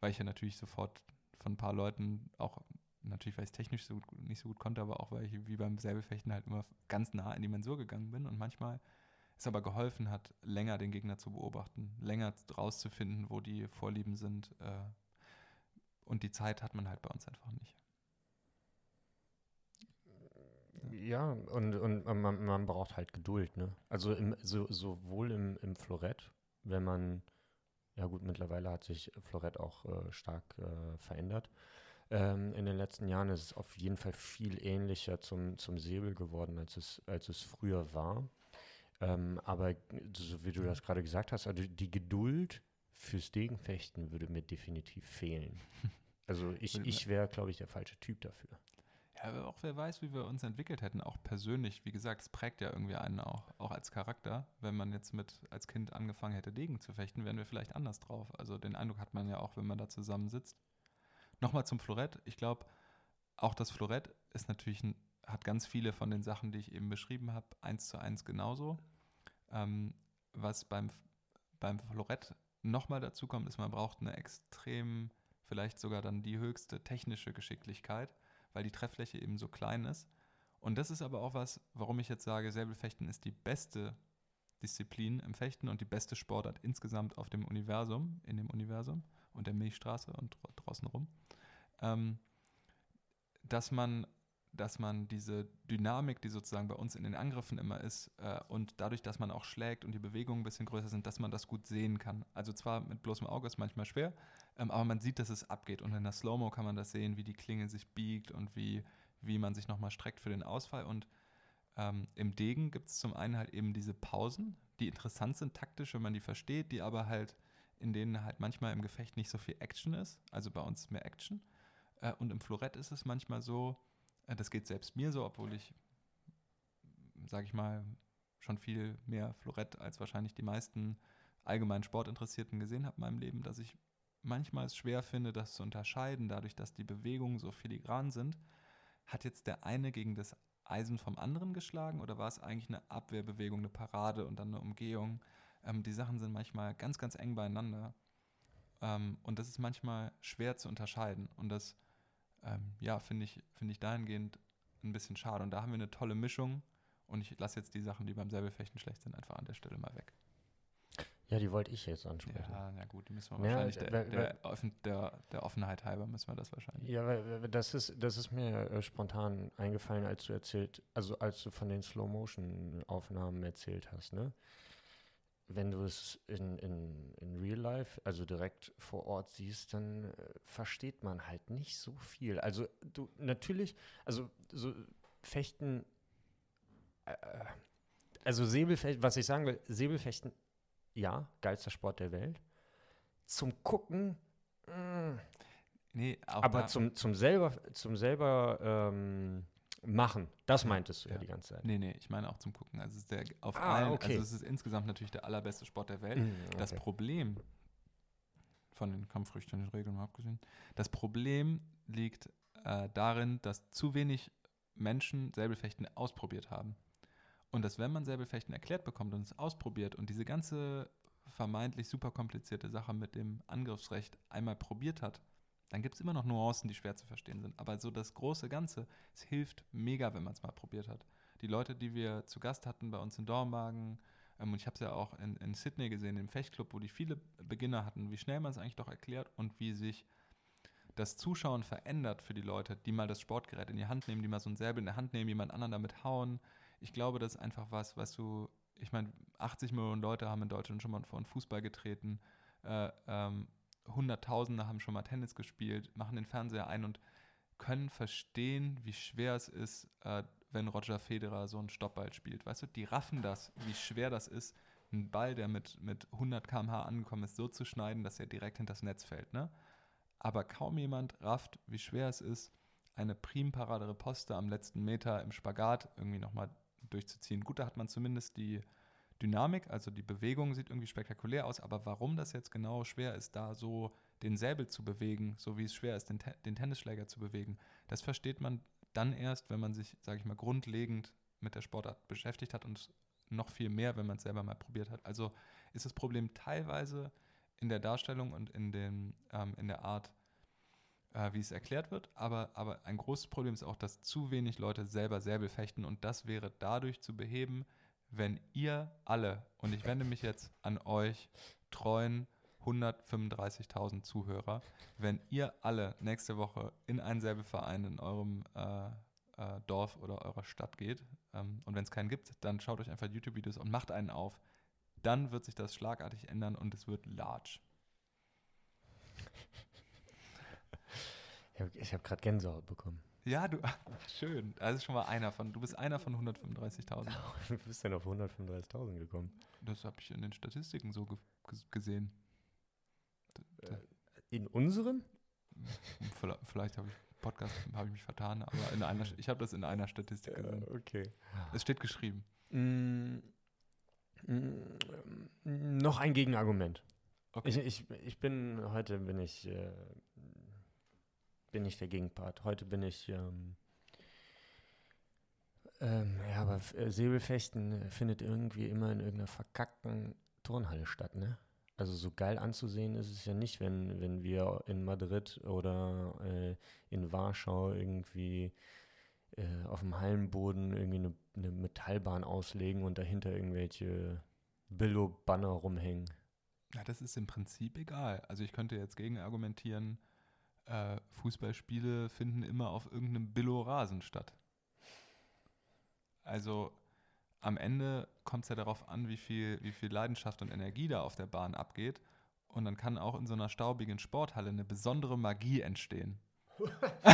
weil ich ja natürlich sofort von ein paar Leuten auch, natürlich weil ich es technisch so gut, nicht so gut konnte, aber auch weil ich wie beim Säbelfechten halt immer ganz nah in die Mensur gegangen bin und manchmal es aber geholfen hat, länger den Gegner zu beobachten, länger rauszufinden, wo die Vorlieben sind. Äh, und die Zeit hat man halt bei uns einfach nicht. Ja, und, und man, man braucht halt Geduld, ne? Also im, so, sowohl im, im Florett, wenn man, ja gut, mittlerweile hat sich Florett auch äh, stark äh, verändert. Ähm, in den letzten Jahren ist es auf jeden Fall viel ähnlicher zum, zum Säbel geworden, als es, als es früher war. Ähm, aber so wie du das gerade gesagt hast, also die Geduld fürs Degenfechten würde mir definitiv fehlen. Also ich, ich wäre, glaube ich, der falsche Typ dafür. Ja, auch wer weiß, wie wir uns entwickelt hätten, auch persönlich. Wie gesagt, es prägt ja irgendwie einen auch, auch als Charakter. Wenn man jetzt mit als Kind angefangen hätte, Degen zu fechten, wären wir vielleicht anders drauf. Also den Eindruck hat man ja auch, wenn man da zusammensitzt. Nochmal zum Florett. Ich glaube, auch das Florett ist natürlich ein, hat ganz viele von den Sachen, die ich eben beschrieben habe, eins zu eins genauso. Ähm, was beim, beim Florett nochmal dazu kommt, ist, man braucht eine extrem, vielleicht sogar dann die höchste technische Geschicklichkeit weil die Trefffläche eben so klein ist. Und das ist aber auch was, warum ich jetzt sage, Säbelfechten ist die beste Disziplin im Fechten und die beste Sportart insgesamt auf dem Universum, in dem Universum und der Milchstraße und draußen rum. Ähm, dass man dass man diese Dynamik, die sozusagen bei uns in den Angriffen immer ist, äh, und dadurch, dass man auch schlägt und die Bewegungen ein bisschen größer sind, dass man das gut sehen kann. Also zwar mit bloßem Auge ist manchmal schwer, ähm, aber man sieht, dass es abgeht. Und in der Slow-Mo kann man das sehen, wie die Klinge sich biegt und wie, wie man sich nochmal streckt für den Ausfall. Und ähm, im Degen gibt es zum einen halt eben diese Pausen, die interessant sind taktisch, wenn man die versteht, die aber halt, in denen halt manchmal im Gefecht nicht so viel Action ist. Also bei uns mehr Action. Äh, und im Florett ist es manchmal so, das geht selbst mir so, obwohl ich, sage ich mal, schon viel mehr Florett als wahrscheinlich die meisten allgemein Sportinteressierten gesehen habe in meinem Leben, dass ich manchmal es schwer finde, das zu unterscheiden, dadurch, dass die Bewegungen so filigran sind. Hat jetzt der eine gegen das Eisen vom anderen geschlagen oder war es eigentlich eine Abwehrbewegung, eine Parade und dann eine Umgehung? Ähm, die Sachen sind manchmal ganz, ganz eng beieinander. Ähm, und das ist manchmal schwer zu unterscheiden. Und das ähm, ja, finde ich, find ich dahingehend ein bisschen schade. Und da haben wir eine tolle Mischung. Und ich lasse jetzt die Sachen, die beim Säbelfechten schlecht sind, einfach an der Stelle mal weg. Ja, die wollte ich jetzt ansprechen. Ja, na gut, die müssen wir ja, wahrscheinlich, der, der, der, der, Offenheit halber müssen wir das wahrscheinlich. Ja, weil das ist, das ist mir äh, spontan eingefallen, als du erzählt, also als du von den Slow-Motion-Aufnahmen erzählt hast, ne? Wenn du es in, in, in Real Life, also direkt vor Ort siehst, dann äh, versteht man halt nicht so viel. Also du natürlich, also so Fechten, äh, also Säbelfechten, was ich sagen will, Säbelfechten, ja, geilster Sport der Welt. Zum Gucken, mh, mm. nee, aber zum, zum selber, zum selber ähm, machen. Das meintest du ja, ja, die ganze Zeit. Nee, nee, ich meine auch zum Gucken. Also es ist der auf ah, allen, okay. also es ist insgesamt natürlich der allerbeste Sport der Welt. Mm, okay. Das Problem von den kampfrüchtigen Regeln mal abgesehen, das Problem liegt äh, darin, dass zu wenig Menschen Säbelfechten ausprobiert haben. Und dass wenn man Säbelfechten erklärt bekommt und es ausprobiert und diese ganze vermeintlich super komplizierte Sache mit dem Angriffsrecht einmal probiert hat, dann gibt es immer noch Nuancen, die schwer zu verstehen sind. Aber so das große Ganze, es hilft mega, wenn man es mal probiert hat. Die Leute, die wir zu Gast hatten bei uns in Dormagen, ähm, und ich habe es ja auch in, in Sydney gesehen, im Fechtclub, wo die viele Beginner hatten, wie schnell man es eigentlich doch erklärt und wie sich das Zuschauen verändert für die Leute, die mal das Sportgerät in die Hand nehmen, die mal so ein Säbel in der Hand nehmen, jemand anderen damit hauen. Ich glaube, das ist einfach was, was du, ich meine, 80 Millionen Leute haben in Deutschland schon mal vor einen Fußball getreten. Äh, ähm, Hunderttausende haben schon mal Tennis gespielt, machen den Fernseher ein und können verstehen, wie schwer es ist, äh, wenn Roger Federer so einen Stoppball spielt. Weißt du, die raffen das, wie schwer das ist, einen Ball, der mit, mit 100 km/h angekommen ist, so zu schneiden, dass er direkt hinter das Netz fällt. Ne? Aber kaum jemand rafft, wie schwer es ist, eine primparade Poste am letzten Meter im Spagat irgendwie nochmal durchzuziehen. Gut, da hat man zumindest die Dynamik, also die Bewegung sieht irgendwie spektakulär aus, aber warum das jetzt genau schwer ist, da so den Säbel zu bewegen, so wie es schwer ist, den, den Tennisschläger zu bewegen, das versteht man dann erst, wenn man sich, sage ich mal, grundlegend mit der Sportart beschäftigt hat und noch viel mehr, wenn man es selber mal probiert hat. Also ist das Problem teilweise in der Darstellung und in, den, ähm, in der Art, äh, wie es erklärt wird, aber, aber ein großes Problem ist auch, dass zu wenig Leute selber Säbel fechten und das wäre dadurch zu beheben, wenn ihr alle, und ich wende mich jetzt an euch, treuen 135.000 Zuhörer, wenn ihr alle nächste Woche in einen Säbelverein in eurem äh, äh, Dorf oder eurer Stadt geht, ähm, und wenn es keinen gibt, dann schaut euch einfach YouTube-Videos und macht einen auf, dann wird sich das schlagartig ändern und es wird large. Ich habe gerade Gänsehaut bekommen. Ja, du, schön. Das ist schon mal einer von, du bist einer von 135.000. Wie bist denn auf 135.000 gekommen? Das habe ich in den Statistiken so ge gesehen. Äh, in unseren? Vielleicht, vielleicht habe ich Podcast habe ich mich vertan, aber in einer, ich habe das in einer Statistik gesehen. okay. Es steht geschrieben. Mm, mm, noch ein Gegenargument. Okay. Ich, ich, ich bin, heute bin ich, äh, bin ich der Gegenpart. Heute bin ich, ähm, ähm, ja, aber äh, Säbelfechten findet irgendwie immer in irgendeiner verkackten Turnhalle statt, ne? Also so geil anzusehen ist es ja nicht, wenn, wenn wir in Madrid oder äh, in Warschau irgendwie äh, auf dem Hallenboden irgendwie eine, eine, Metallbahn auslegen und dahinter irgendwelche Billo-Banner rumhängen. Ja, das ist im Prinzip egal. Also ich könnte jetzt gegen argumentieren, äh, Fußballspiele finden immer auf irgendeinem Billo-Rasen statt. Also am Ende kommt es ja darauf an, wie viel, wie viel Leidenschaft und Energie da auf der Bahn abgeht. Und dann kann auch in so einer staubigen Sporthalle eine besondere Magie entstehen.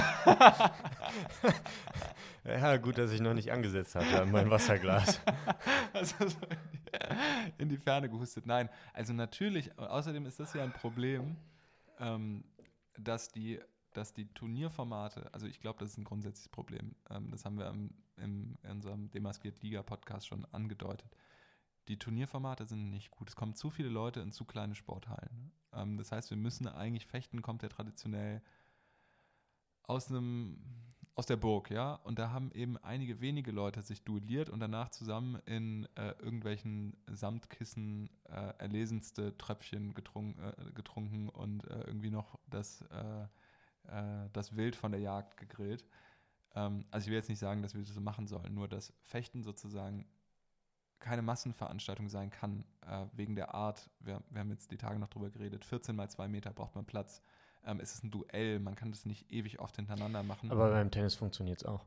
ja, gut, dass ich noch nicht angesetzt habe an mein Wasserglas. also in die Ferne gehustet. Nein, also natürlich, außerdem ist das ja ein Problem, ähm, dass die dass die Turnierformate, also ich glaube, das ist ein grundsätzliches Problem. Ähm, das haben wir im, im, in unserem Demaskiert Liga Podcast schon angedeutet. Die Turnierformate sind nicht gut. Es kommen zu viele Leute in zu kleine Sporthallen. Ähm, das heißt, wir müssen eigentlich fechten, kommt ja traditionell aus einem aus der Burg, ja, und da haben eben einige wenige Leute sich duelliert und danach zusammen in äh, irgendwelchen Samtkissen äh, erlesenste Tröpfchen getrunken, äh, getrunken und äh, irgendwie noch das äh, äh, das Wild von der Jagd gegrillt. Ähm, also ich will jetzt nicht sagen, dass wir das so machen sollen, nur dass Fechten sozusagen keine Massenveranstaltung sein kann, wegen der Art, wir, wir, haben jetzt die Tage noch drüber geredet, 14 mal 2 Meter braucht man Platz. Ähm, es ist ein Duell, man kann das nicht ewig oft hintereinander machen. Aber beim Tennis funktioniert es auch.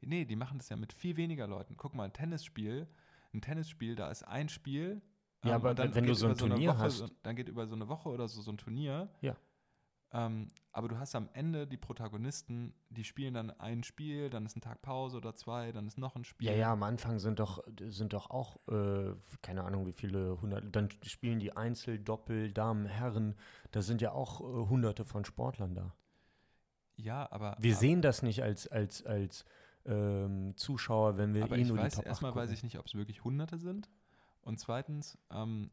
Nee, die machen das ja mit viel weniger Leuten. Guck mal, ein Tennisspiel, ein Tennisspiel, da ist ein Spiel. Ja, ähm, aber wenn du so ein Turnier Woche, hast. dann geht über so eine Woche oder so so ein Turnier. Ja. Ähm, aber du hast am Ende die Protagonisten, die spielen dann ein Spiel, dann ist ein Tag Pause oder zwei, dann ist noch ein Spiel. Ja, ja, am Anfang sind doch, sind doch auch, äh, keine Ahnung, wie viele hundert, dann spielen die Einzel, Doppel, Damen, Herren, da sind ja auch äh, hunderte von Sportlern da. Ja, aber. Wir aber, sehen das nicht als, als, als ähm, Zuschauer, wenn wir aber eh ich nur weiß, die Top Erstmal weiß ich nicht, ob es wirklich hunderte sind. Und zweitens, ähm,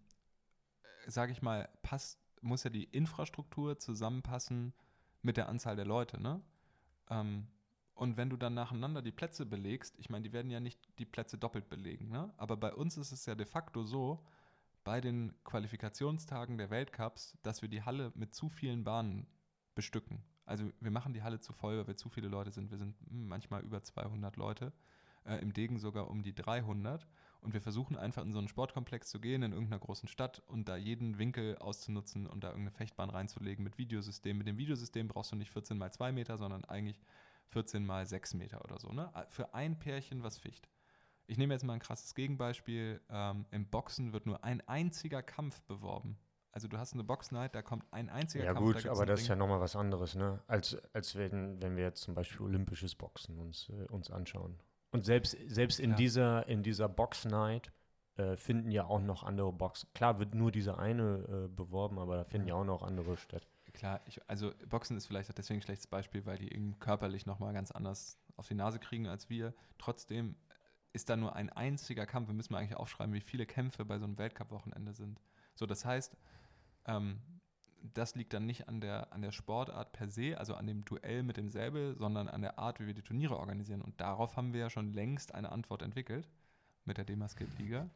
sage ich mal, passt muss ja die Infrastruktur zusammenpassen mit der Anzahl der Leute, ne? Ähm, und wenn du dann nacheinander die Plätze belegst, ich meine, die werden ja nicht die Plätze doppelt belegen, ne? Aber bei uns ist es ja de facto so, bei den Qualifikationstagen der Weltcups, dass wir die Halle mit zu vielen Bahnen bestücken. Also wir machen die Halle zu voll, weil wir zu viele Leute sind. Wir sind manchmal über 200 Leute, äh, im Degen sogar um die 300. Und wir versuchen einfach in so einen Sportkomplex zu gehen, in irgendeiner großen Stadt und da jeden Winkel auszunutzen und da irgendeine Fechtbahn reinzulegen mit Videosystem. Mit dem Videosystem brauchst du nicht 14 mal 2 Meter, sondern eigentlich 14 mal 6 Meter oder so. Ne? Für ein Pärchen was Ficht. Ich nehme jetzt mal ein krasses Gegenbeispiel. Ähm, Im Boxen wird nur ein einziger Kampf beworben. Also du hast eine Boxnight, da kommt ein einziger ja, Kampf. Ja gut, aber das Ring. ist ja nochmal was anderes, ne? Als, als wenn, wenn wir jetzt zum Beispiel olympisches Boxen uns, äh, uns anschauen Und selbst, selbst in, ja. dieser, in dieser Box Night äh, finden ja auch noch andere Boxen. Klar wird nur diese eine äh, beworben, aber da finden ja. auch noch andere statt. Klar, ich, also Boxen ist vielleicht auch deswegen ein schlechtes Beispiel, weil die eben körperlich nochmal ganz anders auf die Nase kriegen als wir. Trotzdem ist da nur ein einziger Kampf. Wir müssen eigentlich aufschreiben, wie viele Kämpfe bei so einem Weltcup-Wochenende sind. So, das heißt, ähm, das liegt dann nicht an der, an der Sportart per se, also an dem Duell mit dem Säbel, sondern an der Art, wie wir die Turniere organisieren. Und darauf haben wir ja schon längst eine Antwort entwickelt mit der Demaskate Liga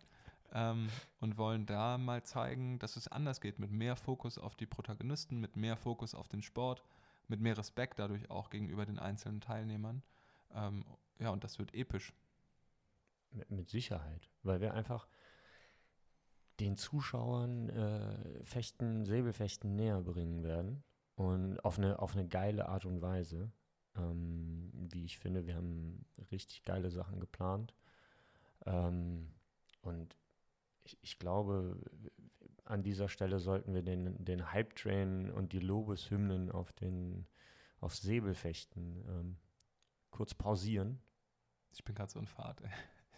ähm, und wollen da mal zeigen, dass es anders geht, mit mehr Fokus auf die Protagonisten, mit mehr Fokus auf den Sport, mit mehr Respekt dadurch auch gegenüber den einzelnen Teilnehmern. Ähm, ja, und das wird episch. Mit, mit Sicherheit, weil wir einfach den Zuschauern äh, Fechten, Säbelfechten näher bringen werden und auf eine, auf eine geile Art und Weise. Ähm, wie ich finde, wir haben richtig geile Sachen geplant. Ähm, und ich, ich, glaube, an dieser Stelle sollten wir den, den Hype-Train und die Lobeshymnen auf den auf Säbelfechten ähm, kurz pausieren. Ich bin gerade so in Fahrt, ey.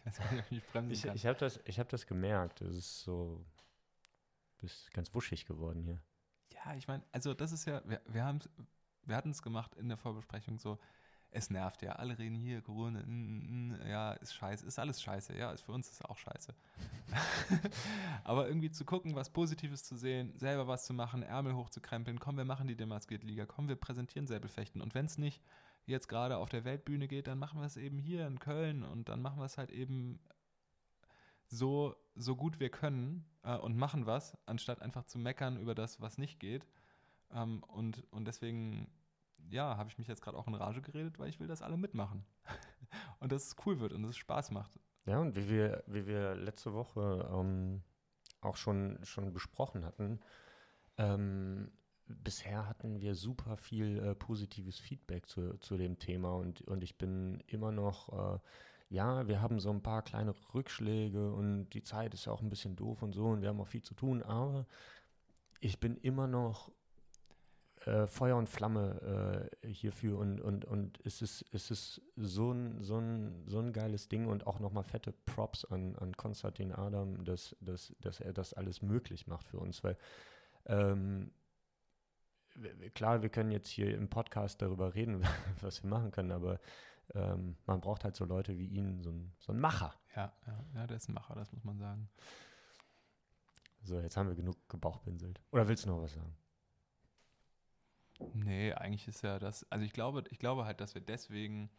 Ich, ich, ich habe das, hab das gemerkt. Es ist so, bist ganz wuschig geworden hier. Ja, ich meine, also das ist ja, wir, wir, wir hatten es gemacht in der Vorbesprechung so, es nervt ja, alle reden hier, Corona, mm, mm, ja, ist scheiße, ist alles scheiße, ja, ist für uns ist auch scheiße. Aber irgendwie zu gucken, was Positives zu sehen, selber was zu machen, Ärmel hochzukrempeln, komm, wir machen die Demasket-Liga, komm, wir präsentieren Säbelfechten. Und wenn es nicht jetzt gerade auf der Weltbühne geht, dann machen wir es eben hier in Köln und dann machen wir es halt eben so, so gut wir können äh, und machen was, anstatt einfach zu meckern über das, was nicht geht. Ähm, und, und deswegen, ja, habe ich mich jetzt gerade auch in Rage geredet, weil ich will, dass alle mitmachen. und dass es cool wird und dass es Spaß macht. Ja, und wie wir, wie wir letzte Woche ähm, auch schon, schon besprochen hatten, ähm, bisher hatten wir super viel äh, positives Feedback zu, zu dem Thema und, und ich bin immer noch, äh, ja, wir haben so ein paar kleine Rückschläge und die Zeit ist ja auch ein bisschen doof und so und wir haben auch viel zu tun, aber ich bin immer noch äh, Feuer und Flamme äh, hierfür und, und, und es ist, es ist so ein, so ein, so ein geiles Ding und auch nochmal fette Props an, an Konstantin Adam, dass, dass, dass er das alles möglich macht für uns, weil ähm, klar, wir können jetzt hier im Podcast darüber reden, was wir machen können, aber ähm, man braucht halt so Leute wie ihn, so ein, so ein Macher. Ja, ja, ja, der ist ein Macher, das muss man sagen. So, jetzt haben wir genug gebauchpinselt. Oder willst du noch was sagen? Nee, eigentlich ist ja das, also ich glaube, ich glaube halt, dass wir deswegen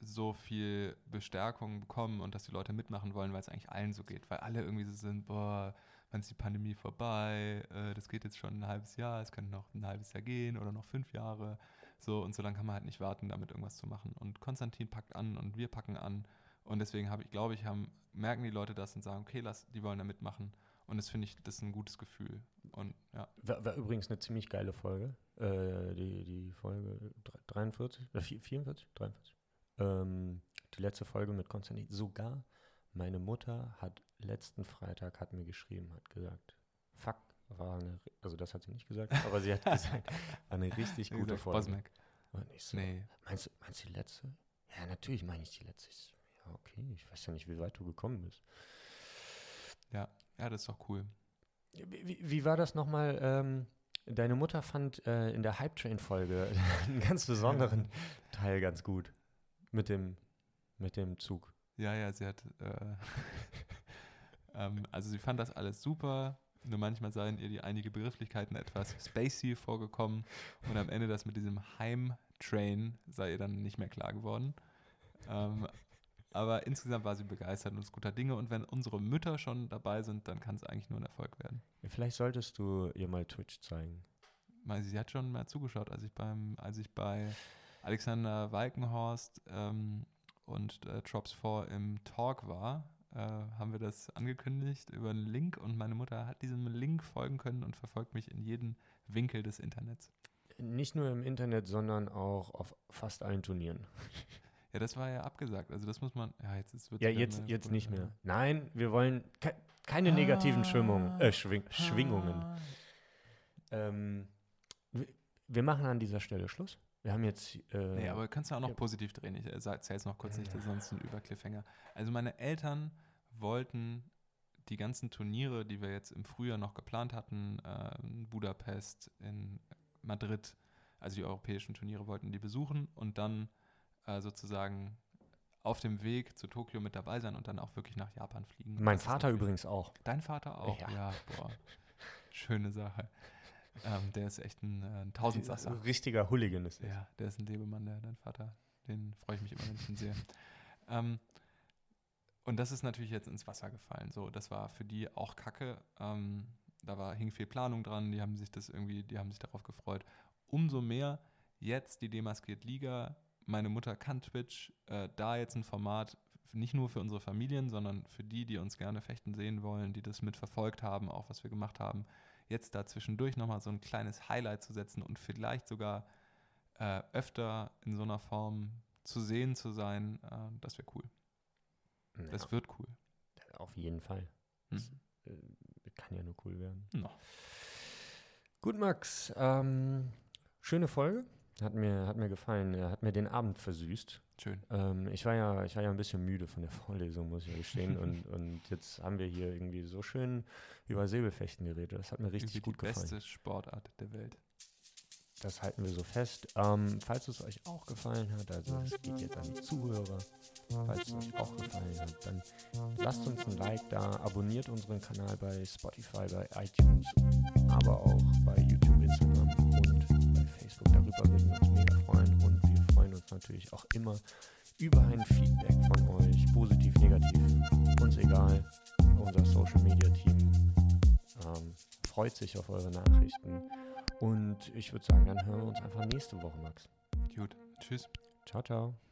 so viel Bestärkung bekommen und dass die Leute mitmachen wollen, weil es eigentlich allen so geht, weil alle irgendwie so sind, boah, wann ist die Pandemie vorbei, äh, das geht jetzt schon ein halbes Jahr, es könnte noch ein halbes Jahr gehen oder noch fünf Jahre. So, und so lange kann man halt nicht warten, damit irgendwas zu machen. Und Konstantin packt an und wir packen an. Und deswegen habe ich, glaube ich, haben, merken die Leute das und sagen, okay, lass, die wollen da mitmachen. Und das finde ich, das ist ein gutes Gefühl. Und ja. War, war übrigens eine ziemlich geile Folge. Äh, die, die Folge 43, oder 44, 43. Ähm, die letzte Folge mit Konstantin. Sogar meine Mutter hat letzten Freitag hat mir geschrieben, hat gesagt, fuck, war eine, also das hat sie nicht gesagt, aber sie hat gesagt, war eine richtig gute gesagt, Folge. Bosmack. Und ich so, nee. meinst, meinst du die letzte? Ja, natürlich meine ich die letzte. Ja, okay, ich weiß ja nicht, wie weit du gekommen bist. Ja, ja, das ist doch cool. Wie, wie war das nochmal? Ähm, deine Mutter fand äh, in der Hype Train Folge einen ganz besonderen Teil ganz gut mit dem, mit dem Zug. Ja, ja, sie hat äh, ähm, also sie fand das alles super, nur manchmal seien ihr die einige Begrifflichkeiten etwas spacey vorgekommen und am Ende das mit diesem Heimtrain sei ihr dann nicht mehr klar geworden. Ähm, aber insgesamt war sie begeistert und ist guter Dinge. Und wenn unsere Mütter schon dabei sind, dann kann es eigentlich nur ein Erfolg werden. Vielleicht solltest du ihr mal Twitch zeigen. Sie hat schon mal zugeschaut, als ich beim, als ich bei Alexander Walkenhorst ähm, und äh, Drops 4 im Talk war äh, haben wir das angekündigt über einen Link und meine Mutter hat diesem Link folgen können und verfolgt mich in jeden Winkel des Internets. Nicht nur im Internet, sondern auch auf fast allen Turnieren. Ja, das war ja abgesagt. Also das muss man. Ja, jetzt ist Ja, jetzt, jetzt nicht mehr. Nein, wir wollen ke keine ah, negativen Schwimmungen, äh, Schwing ah. Schwingungen. Ähm, wir machen an dieser Stelle Schluss. Wir haben jetzt. Äh, nee, aber kannst du auch noch ja. positiv drehen. Ich erzähle es noch kurz nicht, sonst ein Übercliffhanger. Also meine Eltern wollten die ganzen Turniere, die wir jetzt im Frühjahr noch geplant hatten, äh, in Budapest, in Madrid, also die europäischen Turniere wollten die besuchen und dann äh, sozusagen auf dem Weg zu Tokio mit dabei sein und dann auch wirklich nach Japan fliegen. Mein Vater übrigens auch. Dein Vater auch? Ja, ja boah. Schöne Sache. Ähm, der ist echt ein, äh, ein Tausendsasser. Ein richtiger Hooligan ist er. Ja, der ist ein Lebemann, der, dein Vater. Den freue ich mich immer, wenn ich ihn sehe. Ähm, und das ist natürlich jetzt ins Wasser gefallen. So, das war für die auch Kacke. Ähm, da war, hing viel Planung dran, die haben sich das irgendwie, die haben sich darauf gefreut. Umso mehr jetzt die Demaskiert Liga, meine Mutter kann Twitch, äh, da jetzt ein Format nicht nur für unsere Familien, sondern für die, die uns gerne fechten sehen wollen, die das mitverfolgt haben, auch was wir gemacht haben, jetzt da zwischendurch nochmal so ein kleines Highlight zu setzen und vielleicht sogar äh, öfter in so einer Form zu sehen zu sein, äh, das wäre cool. Ja. Das wird cool. Auf jeden Fall. Hm. Das äh, kann ja nur cool werden. No. Gut, Max. Ähm, schöne Folge. Hat mir, hat mir gefallen. Hat mir den Abend versüßt. Schön. Ähm, ich, war ja, ich war ja ein bisschen müde von der Vorlesung, muss ich gestehen. und, und jetzt haben wir hier irgendwie so schön über Säbelfechten geredet. Das hat mir richtig gut gefallen. Die beste Sportart der Welt. Das halten wir so fest. Ähm, falls es euch auch gefallen hat, also es geht jetzt an die Zuhörer, falls es euch auch gefallen hat, dann lasst uns ein Like da, abonniert unseren Kanal bei Spotify, bei iTunes, aber auch bei YouTube, Instagram Facebook. Darüber würden wir uns mega freuen und wir freuen uns natürlich auch immer über ein Feedback von euch, positiv, negativ, uns egal. Unser Social Media Team ähm, freut sich auf eure Nachrichten. Und ich würde sagen, dann hören wir uns einfach nächste Woche, Max. Gut. Tschüss. Ciao, ciao.